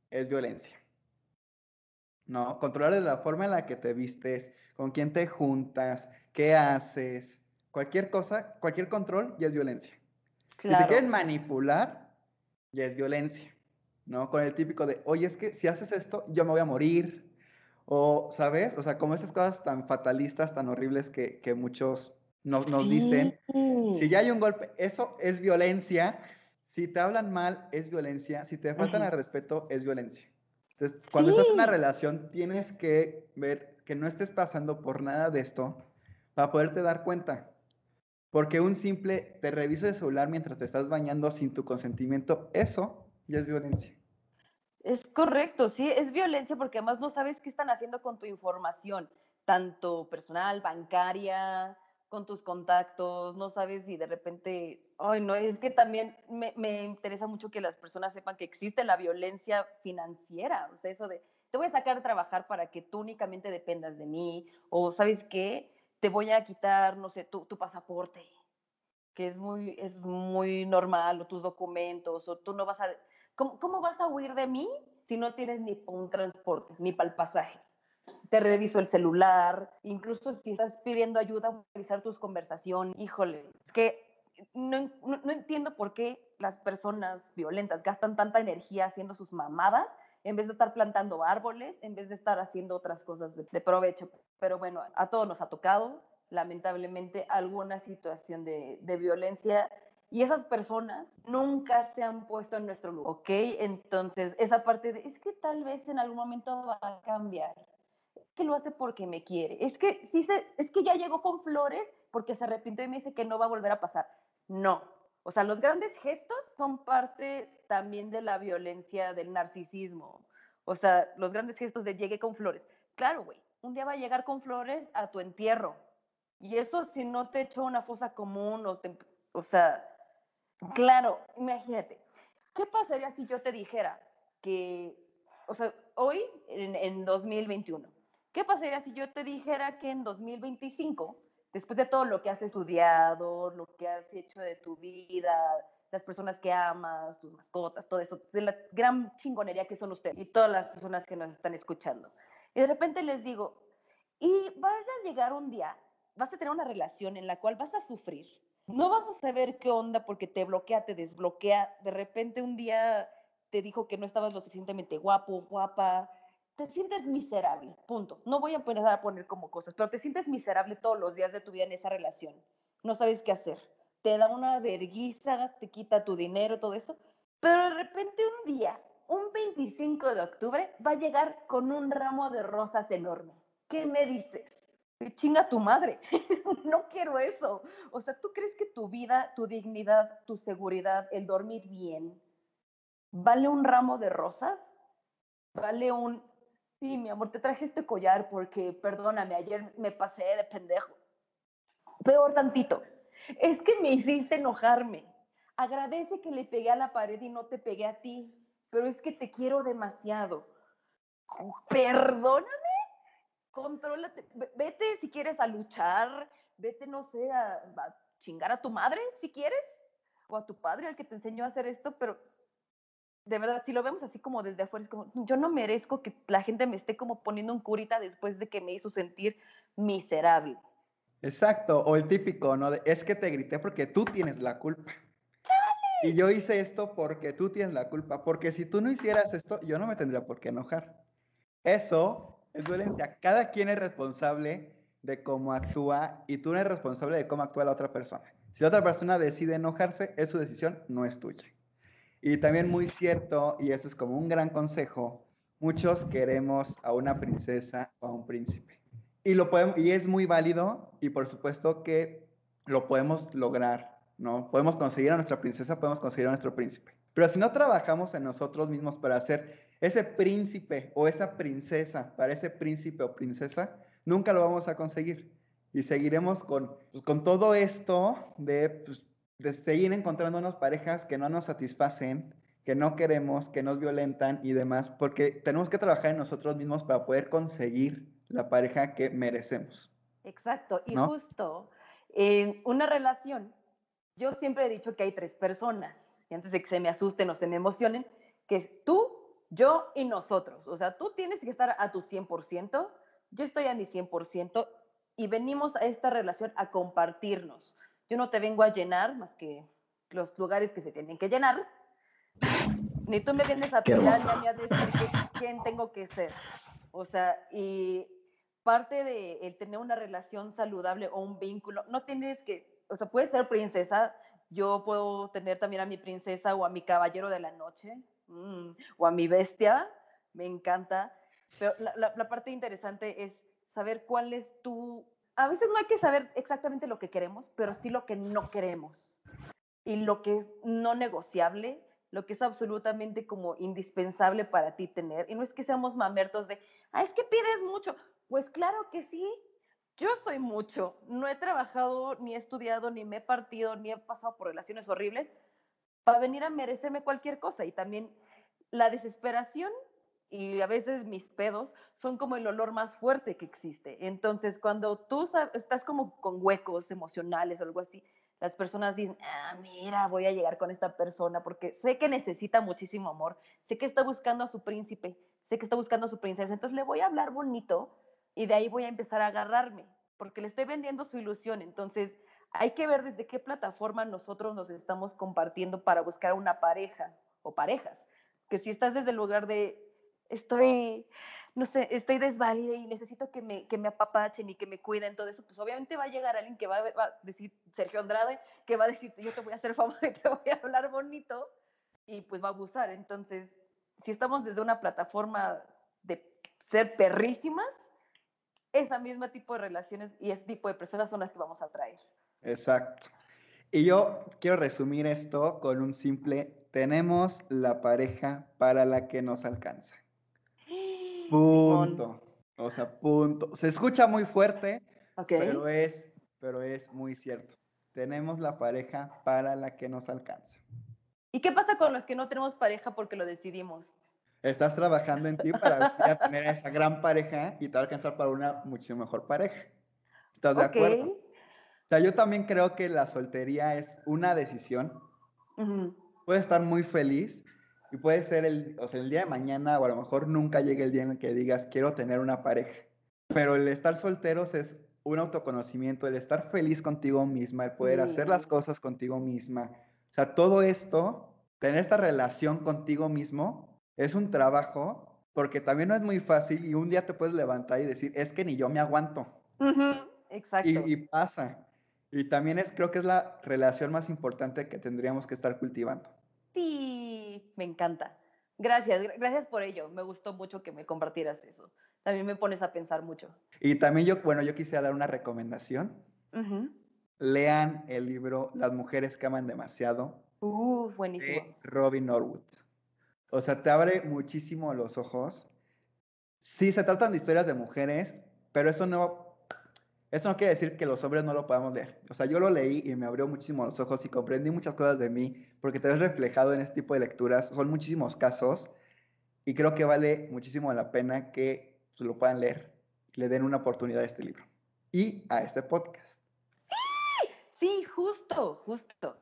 es violencia. ¿No? Controlar de la forma en la que te vistes, con quién te juntas, qué haces, cualquier cosa, cualquier control ya es violencia. Si te quieren manipular, ya es violencia. ¿No? Con el típico de, oye, es que si haces esto, yo me voy a morir. O, ¿sabes? O sea, como esas cosas tan fatalistas, tan horribles que, que muchos nos, nos dicen. Si ya hay un golpe, eso es violencia. Si te hablan mal, es violencia. Si te faltan al respeto, es violencia. Entonces, cuando estás en una relación, tienes que ver que no estés pasando por nada de esto para poderte dar cuenta. Porque un simple te reviso el celular mientras te estás bañando sin tu consentimiento, eso ya es violencia. Es correcto, sí, es violencia porque además no sabes qué están haciendo con tu información, tanto personal, bancaria, con tus contactos, no sabes si de repente, ay, no, es que también me, me, interesa mucho que las personas sepan que existe la violencia financiera, o sea, eso de, te voy a sacar a trabajar para que tú únicamente dependas de mí, o sabes qué, te voy a quitar, no sé, tu, tu pasaporte, que es muy, es muy normal, o tus documentos, o tú no vas a, ¿cómo, cómo vas a huir de mí si no tienes ni un transporte, ni para el pasaje? te reviso el celular, incluso si estás pidiendo ayuda revisar tus conversaciones, híjole, es que no, no, entiendo por qué las personas violentas gastan tanta energía haciendo sus mamadas en vez de estar plantando árboles, en vez de estar haciendo otras cosas de, provecho. Pero bueno, a todos nos ha tocado, lamentablemente, alguna situación de, violencia y esas personas nunca se han puesto en nuestro lugar, ¿ok? Entonces, esa parte de, es que tal vez en algún momento va a cambiar que lo hace porque me quiere. Es que, se, es que ya llegó con flores porque se arrepintió y me dice que no va a volver a pasar. No. O sea, los grandes gestos son parte también de la violencia del narcisismo. O sea, los grandes gestos de llegue con flores. Claro, güey, un día va a llegar con flores a tu entierro. Y eso si no te echó una fosa común o te, o sea, claro, imagínate. ¿Qué pasaría si yo te dijera que, o sea, hoy en 2021, ¿Qué pasaría si yo te dijera que en 2025, después de todo lo que has estudiado, lo que has hecho de tu vida, las personas que amas, tus mascotas, todo eso, de la gran chingonería que son ustedes y todas las personas que nos están escuchando. Y de repente les digo, y vas a llegar un día, vas a tener una relación en la cual vas a sufrir. No vas a saber qué onda porque te bloquea, te desbloquea. De repente un día te dijo que no estabas lo suficientemente guapo, guapa, te sientes miserable, punto. No voy a poner a poner como cosas, pero te sientes miserable todos los días de tu vida en esa relación. No sabes qué hacer. Te da una vergüenza, te quita tu dinero, todo eso. Pero de repente un día, un 25 de octubre, va a llegar con un ramo de rosas enorme. ¿Qué me dices? Chinga tu madre. no quiero eso. O sea, ¿tú crees que tu vida, tu dignidad, tu seguridad, el dormir bien, vale un ramo de rosas? ¿Vale un Sí, mi amor, te traje este collar porque, perdóname, ayer me pasé de pendejo. Peor tantito. Es que me hiciste enojarme. Agradece que le pegué a la pared y no te pegué a ti, pero es que te quiero demasiado. Perdóname. Contrólate. Vete si quieres a luchar. Vete, no sé, a, a chingar a tu madre si quieres. O a tu padre, al que te enseñó a hacer esto, pero de verdad, si lo vemos así como desde afuera, es como, yo no merezco que la gente me esté como poniendo un curita después de que me hizo sentir miserable. Exacto, o el típico, ¿no? es que te grité porque tú tienes la culpa. Y yo hice esto porque tú tienes la culpa, porque si tú no hicieras esto, yo no me tendría por qué enojar. Eso es violencia. Cada quien es responsable de cómo actúa y tú no eres responsable de cómo actúa la otra persona. Si la otra persona decide enojarse, es su decisión, no es tuya. Y también muy cierto, y eso es como un gran consejo, muchos queremos a una princesa o a un príncipe. Y, lo podemos, y es muy válido y por supuesto que lo podemos lograr, ¿no? Podemos conseguir a nuestra princesa, podemos conseguir a nuestro príncipe. Pero si no trabajamos en nosotros mismos para ser ese príncipe o esa princesa, para ese príncipe o princesa, nunca lo vamos a conseguir. Y seguiremos con, pues, con todo esto de pues, de seguir encontrándonos parejas que no nos satisfacen, que no queremos, que nos violentan y demás, porque tenemos que trabajar en nosotros mismos para poder conseguir la pareja que merecemos. Exacto, y justo en una relación, yo siempre he dicho que hay tres personas, y antes de que se me asusten o se me emocionen, que es tú, yo y nosotros. O sea, tú tienes que estar a tu 100%, yo estoy a mi 100% y venimos a esta relación a compartirnos. Yo no te vengo a llenar más que los lugares que se tienen que llenar. Ni tú me vienes a pedir ni a mí a decir quién tengo que ser. O sea, y parte de el tener una relación saludable o un vínculo, no tienes que, o sea, puedes ser princesa, yo puedo tener también a mi princesa o a mi caballero de la noche, mm, o a mi bestia, me encanta. Pero la, la, parte interesante es saber cuál es tu... A veces no hay que saber exactamente lo que queremos, pero sí lo que no queremos. Y lo que es no negociable, lo que es absolutamente como indispensable para ti tener. Y no es que seamos mamertos de, ah, es que pides mucho. Pues claro que sí, yo soy mucho. No he trabajado, ni he estudiado, ni me he partido, ni he pasado por relaciones horribles para venir a merecerme cualquier cosa. Y también la desesperación y a veces mis pedos son como el olor más fuerte que existe. Entonces, cuando tú estás como con huecos emocionales o algo así, las personas dicen, ah, mira, voy a llegar con esta persona porque sé que necesita muchísimo amor, sé que está buscando a su príncipe, sé que está buscando a su princesa, entonces le voy a hablar bonito y de ahí voy a empezar a agarrarme, porque le estoy vendiendo su ilusión. Entonces, hay que ver desde qué plataforma nosotros nos estamos compartiendo para buscar una pareja o parejas. Que si estás desde el lugar de, estoy, no sé, estoy desvalida y necesito que me, que me apapachen y que me cuiden, todo eso, pues obviamente va a llegar alguien que va a, decir, Sergio Andrade, que va a decir, yo te voy a hacer famoso y te voy a hablar bonito, y pues va a abusar. Entonces, si estamos desde una plataforma de ser perrísimas, esa misma tipo de relaciones y ese tipo de personas son las que vamos a traer. Exacto. Y yo quiero resumir esto con un simple, tenemos la pareja para la que nos alcanza. Punto. O sea, punto. Se escucha muy fuerte, pero, es, pero es muy cierto. Tenemos la pareja para la que nos alcanza. ¿Y qué pasa con los que no tenemos pareja porque lo decidimos? Estás trabajando en ti para tener a esa gran pareja y te va a alcanzar para una muchísimo mejor pareja. ¿Estás de acuerdo? O sea, yo también creo que la soltería es una decisión. Puedes estar muy feliz y puede ser el, o sea, el día de mañana o a lo mejor nunca llegue el día en el que digas quiero tener una pareja. Pero el estar solteros es un autoconocimiento, el estar feliz contigo misma, el poder hacer las cosas contigo misma. O sea, todo esto, tener esta relación contigo mismo, es un trabajo porque también no es muy fácil y un día te puedes levantar y decir, es que ni yo me aguanto. exacto. Y, pasa. Y también es, creo que es la relación más importante que tendríamos que estar cultivando. Sí, me encanta. Gracias, gracias por ello. Me gustó mucho que me compartieras eso. También me pones a pensar mucho. Y también yo, bueno, yo quisiera dar una recomendación. Lean el libro Las mujeres que aman demasiado. Uh, buenísimo. De Robin Norwood. O sea, te abre muchísimo los ojos. Sí, se tratan de historias de mujeres, pero eso no, eso no quiere decir que los hombres no lo podamos leer. O sea, yo lo leí y me abrió muchísimo los ojos y comprendí muchas cosas de mí, porque te ves reflejado en este tipo de lecturas. Son muchísimos casos y creo que vale muchísimo la pena que lo puedan leer, le den una oportunidad a este libro y a este podcast. Sí, sí, justo, justo.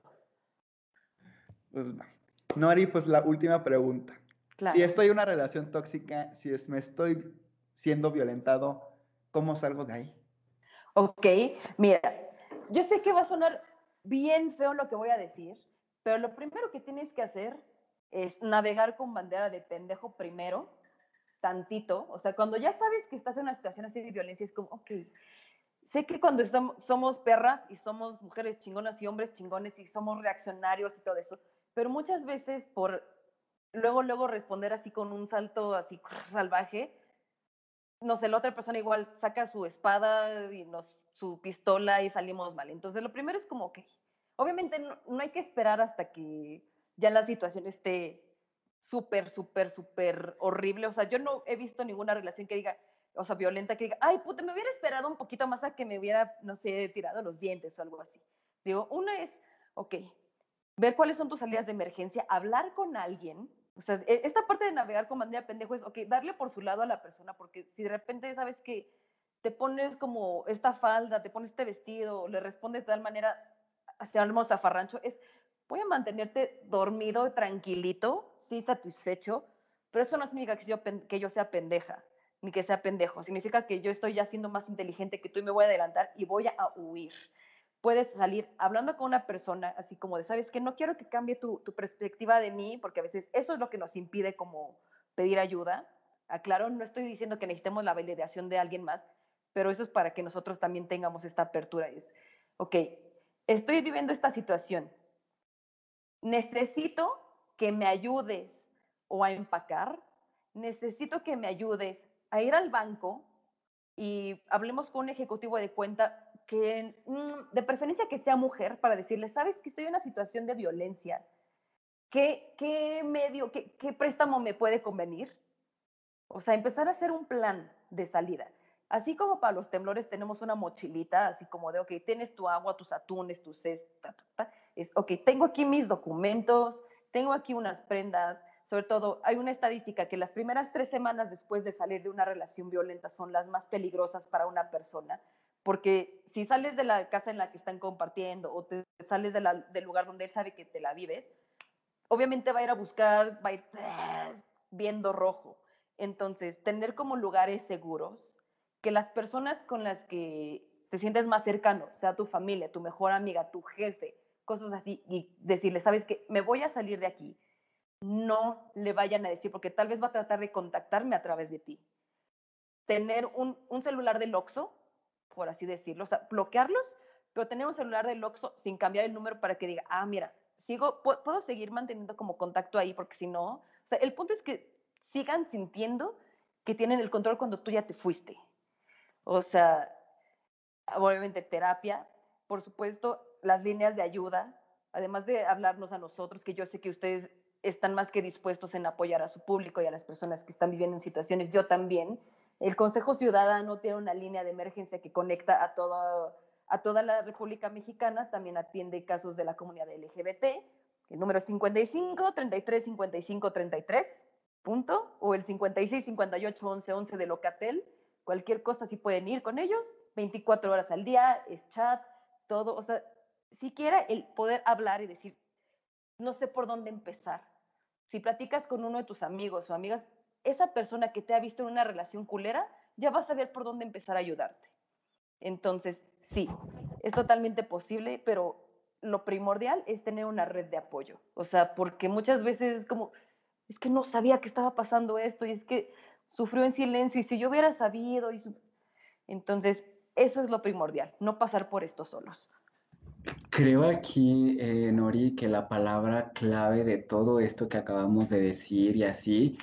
Pues, Nori, pues la última pregunta. Si estoy en una relación tóxica, si es, me estoy siendo violentado, ¿cómo salgo de ahí? Ok, mira, yo sé que va a sonar bien feo lo que voy a decir, pero lo primero que tienes que hacer es navegar con bandera de pendejo primero, tantito. O sea, cuando ya sabes que estás en una situación así de violencia, es como, ok, sé que cuando estamos, somos perras y somos mujeres chingonas y hombres chingones y somos reaccionarios y todo eso, pero muchas veces por luego, luego responder así con un salto así salvaje, no sé, la otra persona igual saca su espada y nos, su pistola y salimos mal. Entonces, lo primero es como que, obviamente no, no hay que esperar hasta que ya la situación esté súper, súper, súper horrible. O sea, yo no he visto ninguna relación que diga, o sea, violenta, que diga, ay, puta, me hubiera esperado un poquito más a que me hubiera, no sé, tirado los dientes o algo así. Digo, una es, ok, ver cuáles son tus salidas de emergencia, hablar con alguien. O sea, e, esta parte de navegar con bandera pendejo es, ok, darle por su lado a la persona, porque si de repente sabes que te pones como esta falda, te pones este vestido, le respondes de tal manera, hacia el zafarrancho, es, voy a mantenerte dormido, tranquilito, sí, satisfecho, Pero eso no significa que yo, que yo sea pendeja, ni que sea pendejo. Significa que yo estoy ya siendo más inteligente que tú y me voy a adelantar y voy a huir. Puedes salir hablando con una persona así como de, ¿sabes que No quiero que cambie tu, tu perspectiva de mí, porque a veces eso es lo que nos impide como pedir ayuda. Aclaro, no estoy diciendo que necesitemos la validación de alguien más, pero eso es para que nosotros también tengamos esta apertura. Es, ok, estoy viviendo esta situación. Necesito que me ayudes o a empacar, necesito que me ayudes a ir al banco y hablemos con un ejecutivo de cuenta que mm, de preferencia que sea mujer para decirle, sabes que estoy en una situación de violencia, ¿qué, qué medio, qué, préstamo me puede convenir? O sea, empezar a hacer un plan de salida. Así como para los temblores tenemos una mochilita, así como de, ok, tienes tu agua, tus atunes, tu cesta, es, ok, tengo aquí mis documentos, tengo aquí unas prendas, sobre todo, hay una estadística que las primeras tres semanas después de salir de una relación violenta son las más peligrosas para una persona, porque si sales de la casa en la que están compartiendo o te sales del lugar donde él sabe que te la vives, obviamente va a ir a buscar, va a ir viendo rojo. Entonces, tener como lugares seguros, que las personas con las que te sientes más cercano, sea tu familia, tu mejor amiga, tu jefe, cosas así, y decirle, sabes que me voy a salir de aquí, no le vayan a decir, porque tal vez va a tratar de contactarme a través de ti. Tener un, un celular del Oxxo, por así decirlo, o sea, bloquearlos, pero tener un celular del Oxxo sin cambiar el número para que diga, ah, mira, sigo, puedo seguir manteniendo como contacto ahí, porque si no, o sea, el punto es que sigan sintiendo que tienen el control cuando tú ya te fuiste. O sea, obviamente terapia, por supuesto, las líneas de ayuda, además de hablarnos a nosotros, que yo sé que ustedes están más que dispuestos en apoyar a su público y a las personas que están viviendo en situaciones, yo también. El Consejo Ciudadano tiene una línea de emergencia que conecta a, todo, a toda la República Mexicana, también atiende casos de la comunidad LGBT, el número es 55 33 55 33, punto, o el 56 58 11 11 de Locatel, cualquier cosa si pueden ir con ellos, 24 horas al día, es chat, todo, o sea, siquiera el poder hablar y decir, no sé por dónde empezar. Si platicas con uno de tus amigos o amigas, esa persona que te ha visto en una relación culera, ya va a saber por dónde empezar a ayudarte. Entonces, sí, es totalmente posible, pero lo primordial es tener una red de apoyo. O sea, porque muchas veces es como, es que no sabía que estaba pasando esto y es que sufrió en silencio y si yo hubiera sabido, entonces eso es lo primordial, no pasar por esto solos. Creo aquí, eh, Nori, que la palabra clave de todo esto que acabamos de decir y así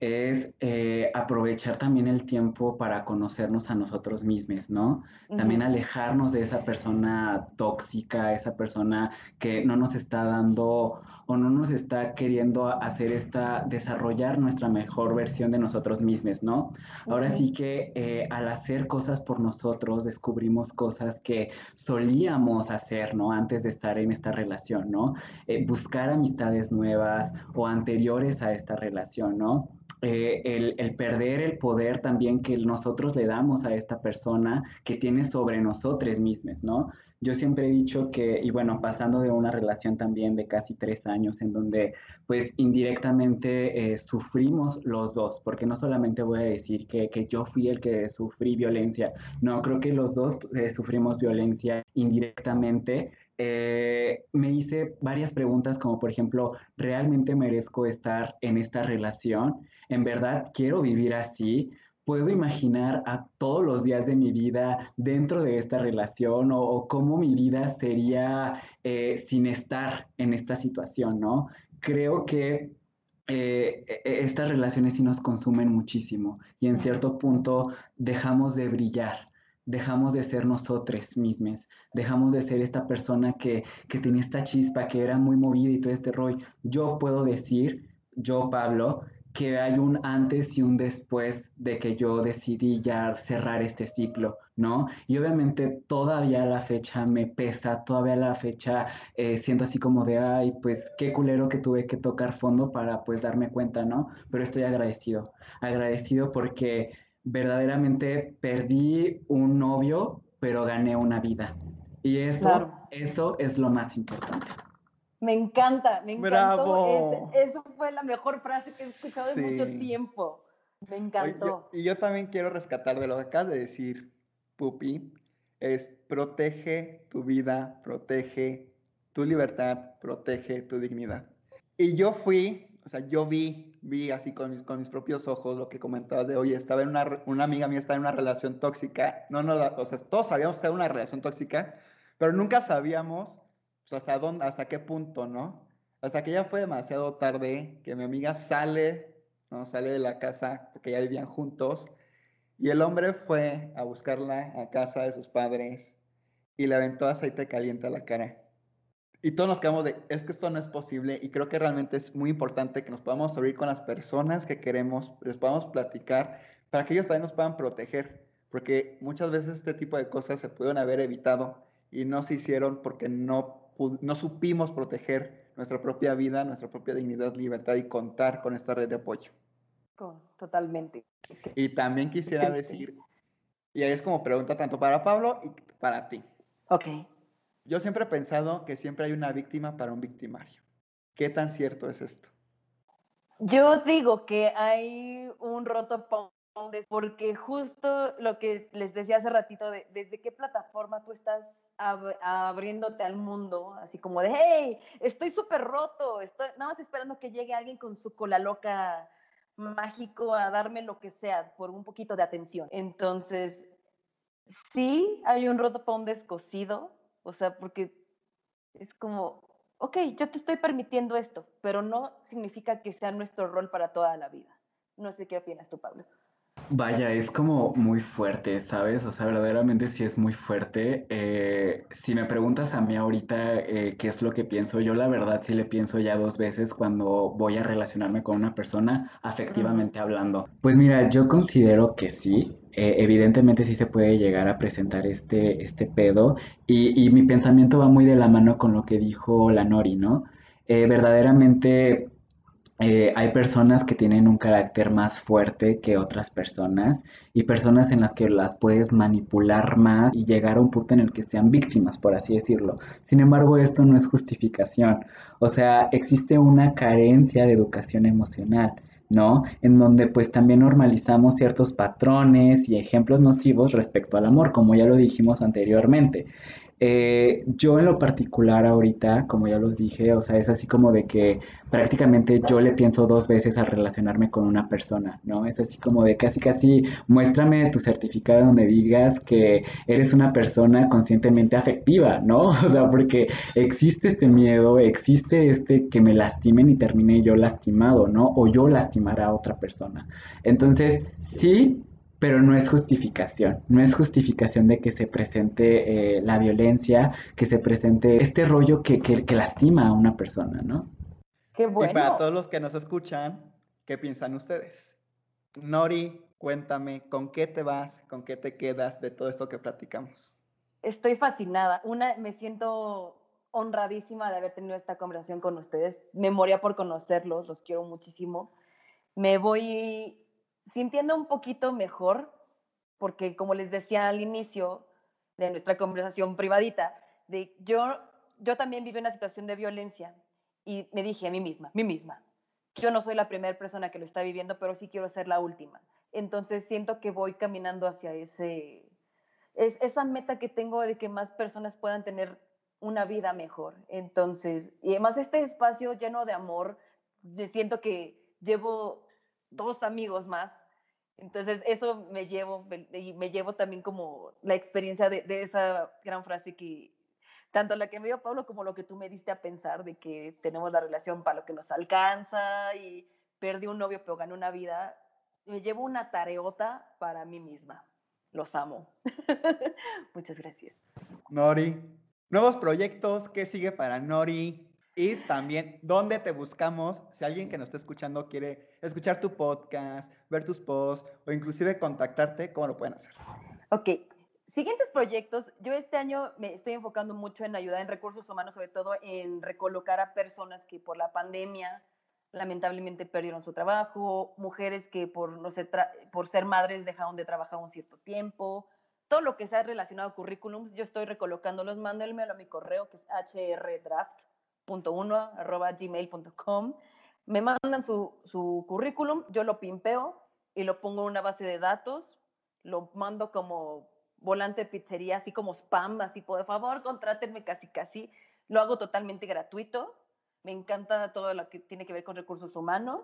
es eh, aprovechar también el tiempo para conocernos a nosotros mismos, ¿no? También alejarnos de esa persona tóxica, esa persona que no nos está dando o no nos está queriendo hacer esta, desarrollar nuestra mejor versión de nosotros mismos, ¿no? Ahora sí que eh, al hacer cosas por nosotros descubrimos cosas que solíamos hacer, ¿no? Antes de estar en esta relación, ¿no? Eh, buscar amistades nuevas o anteriores a esta relación, ¿no? Eh, el, perder el poder también que nosotros le damos a esta persona que tiene sobre nosotros mismos, ¿no? Yo siempre he dicho que, y bueno, pasando de una relación también de casi tres años en donde pues indirectamente eh, sufrimos los dos, porque no solamente voy a decir que, yo fui el que sufrí violencia, no, creo que los dos eh, sufrimos violencia indirectamente me hice varias preguntas como por ejemplo, ¿realmente merezco estar en esta relación? En verdad quiero vivir así, puedo imaginar a todos los días de mi vida dentro de esta relación o, cómo mi vida sería eh, sin estar en esta situación, ¿no? Creo que eh, e, e, estas relaciones sí nos consumen muchísimo y en cierto punto dejamos de brillar. Dejamos de ser nosotros mismos, dejamos de ser esta persona que, que tenía esta chispa, que era muy movida y todo este rollo. Yo puedo decir, yo Pablo, que hay un antes y un después de que yo decidí ya cerrar este ciclo, ¿no? Y obviamente todavía la fecha me pesa, todavía la fecha eh, siento así como de, ay, pues qué culero que tuve que tocar fondo para pues darme cuenta, ¿no? Pero estoy agradecido, agradecido porque verdaderamente perdí un novio, pero gané una vida. Y eso, eso es lo más importante. Me encanta, me encantó. ¡Bravo! Es- eso fue la mejor frase que he escuchado en mucho tiempo. Me Oye, encantó. yo- y yo también quiero rescatar de lo que acabas de decir, Pupi, es protege tu vida, protege tu libertad, protege tu dignidad. Y yo fui, o sea, yo vi, vi así con mis, con mis propios ojos lo que comentabas de, oye, estaba en una, una amiga mía estaba en una relación tóxica, no, no, o sea, todos sabíamos que estaba en una relación tóxica, pero nunca sabíamos pues, hasta dónde, hasta qué punto, ¿no? Hasta que ya fue demasiado tarde, que mi amiga sale, ¿no? Sale de la casa porque ya vivían juntos, y el hombre fue a buscarla a casa de sus padres y le aventó aceite caliente a la cara. Y todos nos quedamos de, es que esto no es posible y creo que realmente es muy importante que nos podamos abrir con las personas que queremos, les podamos platicar para que ellos también nos puedan proteger, porque muchas veces este tipo de cosas se pudieron haber evitado y no se hicieron porque no, no supimos proteger nuestra propia vida, nuestra propia dignidad, libertad y contar con esta red de apoyo. Totalmente. Y también quisiera decir, y ahí es como pregunta tanto para Pablo y para ti. Ok. Yo siempre he pensado que siempre hay una víctima para un victimario. ¿Qué tan cierto es esto? Yo digo que hay un roto porque justo lo que les decía hace ratito, de, desde qué plataforma tú estás ab- abriéndote al mundo, así como de, hey, estoy súper roto, estoy nada más esperando que llegue alguien con su cola loca mágico a darme lo que sea por un poquito de atención. Entonces, sí hay un roto para un descosido, o sea, porque es como, ok, yo te estoy permitiendo esto, pero no significa que sea nuestro rol para toda la vida. No sé qué opinas tú, Pablo. Vaya, es como muy fuerte, ¿sabes? O sea, verdaderamente sí es muy fuerte. Eh, si me preguntas a mí ahorita eh, qué es lo que pienso, yo la verdad sí le pienso ya dos veces cuando voy a relacionarme con una persona afectivamente hablando. Pues mira, yo considero que sí. eh, evidentemente sí se puede llegar a presentar este, este pedo y, y mi pensamiento va muy de la mano con lo que dijo la Nori, ¿no? Verdaderamente eh, hay personas que tienen un carácter más fuerte que otras personas y personas en las que las puedes manipular más y llegar a un punto en el que sean víctimas, por así decirlo. Sin embargo, esto no es justificación. O sea, existe una carencia de educación emocional. ¿no? En donde pues también normalizamos ciertos patrones y ejemplos nocivos respecto al amor, como ya lo dijimos anteriormente. Eh, yo en lo particular ahorita, como ya los dije, o sea, es así como de que prácticamente yo le pienso dos veces al relacionarme con una persona, ¿no? Es así como de casi casi muéstrame tu certificado donde digas que eres una persona conscientemente afectiva, ¿no? O sea, porque existe este miedo, existe este que me lastimen y termine yo lastimado, ¿no? O yo lastimar a otra persona. Entonces, sí, pero no es justificación, no es justificación de que se presente eh, la violencia, que se presente este rollo que, que, que lastima a una persona, ¿no? Qué Y para todos los que nos escuchan, ¿qué piensan ustedes? Nori, cuéntame, ¿con qué te vas, con qué te quedas de todo esto que platicamos? Estoy fascinada. Una, me siento honradísima de haber tenido esta conversación con ustedes. Me moría por conocerlos, los quiero muchísimo. Me voy sintiendo un poquito mejor, porque como les decía al inicio de nuestra conversación privadita, de yo, yo también viví una situación de violencia y me dije a mí misma, mí misma, yo no soy la primera persona que lo está viviendo, pero sí quiero ser la última. Entonces siento que voy caminando hacia ese, es, esa meta que tengo de que más personas puedan tener una vida mejor. Entonces, y además este espacio lleno de amor, siento que llevo dos amigos más. Entonces, eso me llevo, y me llevo también como la experiencia de, de esa gran frase que, tanto la que me dio Pablo como lo que tú me diste a pensar, de que tenemos la relación para lo que nos alcanza y perdí un novio pero gané una vida, me llevo una tareota para mí misma. Los amo. Muchas gracias. Nori, nuevos proyectos, ¿qué sigue para Nori? Y también, ¿dónde te buscamos? Si alguien que nos está escuchando quiere escuchar tu podcast, ver tus posts o inclusive contactarte, ¿cómo lo pueden hacer? Ok, siguientes proyectos. Yo este año me estoy enfocando mucho en ayudar en recursos humanos, sobre todo en recolocar a personas que por la pandemia lamentablemente perdieron su trabajo, mujeres que por, no sé, por ser madres dejaron de trabajar un cierto tiempo, todo lo que sea relacionado a currículums, yo estoy recolocándolos, mándenmelo a mi correo que es hrdraft gmail.com. Me mandan su, su currículum, yo lo pimpeo y lo pongo en una base de datos, lo mando como volante de pizzería, así como spam, así por favor, contrátenme casi casi. Lo hago totalmente gratuito. Me encanta todo lo que tiene que ver con recursos humanos.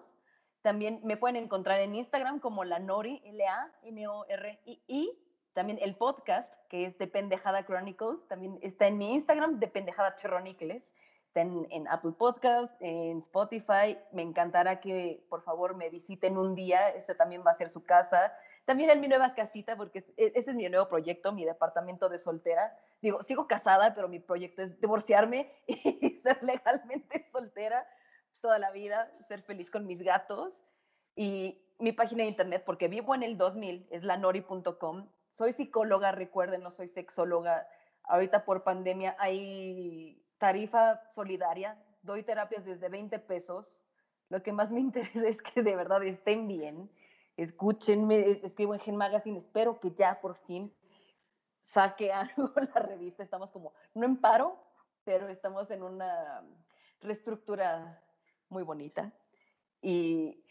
También me pueden encontrar en Instagram como la Nori, L-A-N-O-R-I-I. También el podcast, que es de Pendejada Chronicles, también está en mi Instagram, de Pendejada Chronicles. Está en, Apple Podcast, en Spotify. Me encantará que por favor me visiten un día. Este también va a ser su casa. También en mi nueva casita, porque e, ese es mi nuevo proyecto, mi departamento de soltera. Digo, sigo casada, pero mi proyecto es divorciarme y ser legalmente soltera toda la vida, ser feliz con mis gatos. Y mi página de internet, porque vivo en el 2000, es lanori.com. Soy psicóloga, recuerden, no soy sexóloga. Ahorita por pandemia hay tarifa solidaria, doy terapias desde 20 pesos. Lo que más me interesa es que de verdad estén bien escúchenme, escribo en Gen Magazine, espero que ya por fin saque algo la revista, estamos como, no en paro, pero estamos en una reestructura muy bonita. Y,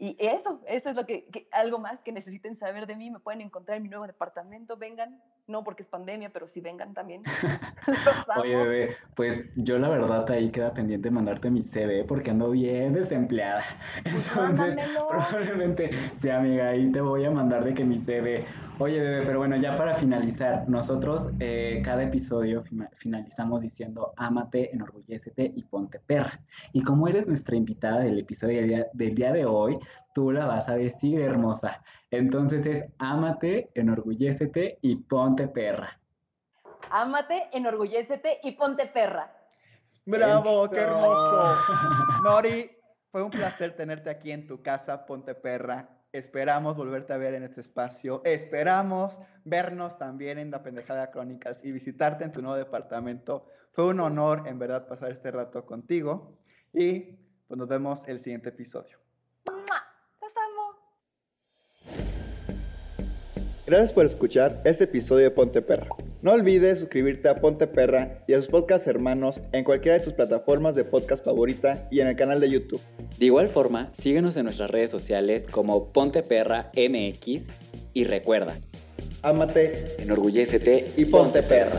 y eso, eso es lo que, algo más que necesiten saber de mí, me pueden encontrar en mi nuevo departamento, vengan, no porque es pandemia, pero sí vengan también. Oye, bebé, pues yo la verdad ahí queda pendiente mandarte mi CV porque ando bien desempleada. Pues Entonces, probablemente, sí, amiga, ahí te voy a mandar de que mi CV. Oye, bebé, pero bueno, ya para finalizar, nosotros eh, cada episodio finalizamos diciendo ámate, enorgullécete y ponte perra. Y como eres nuestra invitada del episodio del día, del día de hoy, tú la vas a vestir hermosa. Entonces es ámate, enorgullécete y ponte perra. Ámate, enorgullécete y ponte perra. Bravo, qué hermoso. Nori, fue un placer tenerte aquí en tu casa, ponte perra. Esperamos volverte a ver en este espacio. Esperamos vernos también en La Pendejada Crónicas y visitarte en tu nuevo departamento. Fue un honor, en verdad, pasar este rato contigo. Y pues nos vemos el siguiente episodio. Gracias por escuchar este episodio de Ponte Perra. No olvides suscribirte a Ponte Perra y a sus podcasts hermanos en cualquiera de tus plataformas de podcast favorita y en el canal de YouTube. De igual forma, síguenos en nuestras redes sociales como Ponte Perra MX y recuerda, ámate, enorgullécete y ponte perra.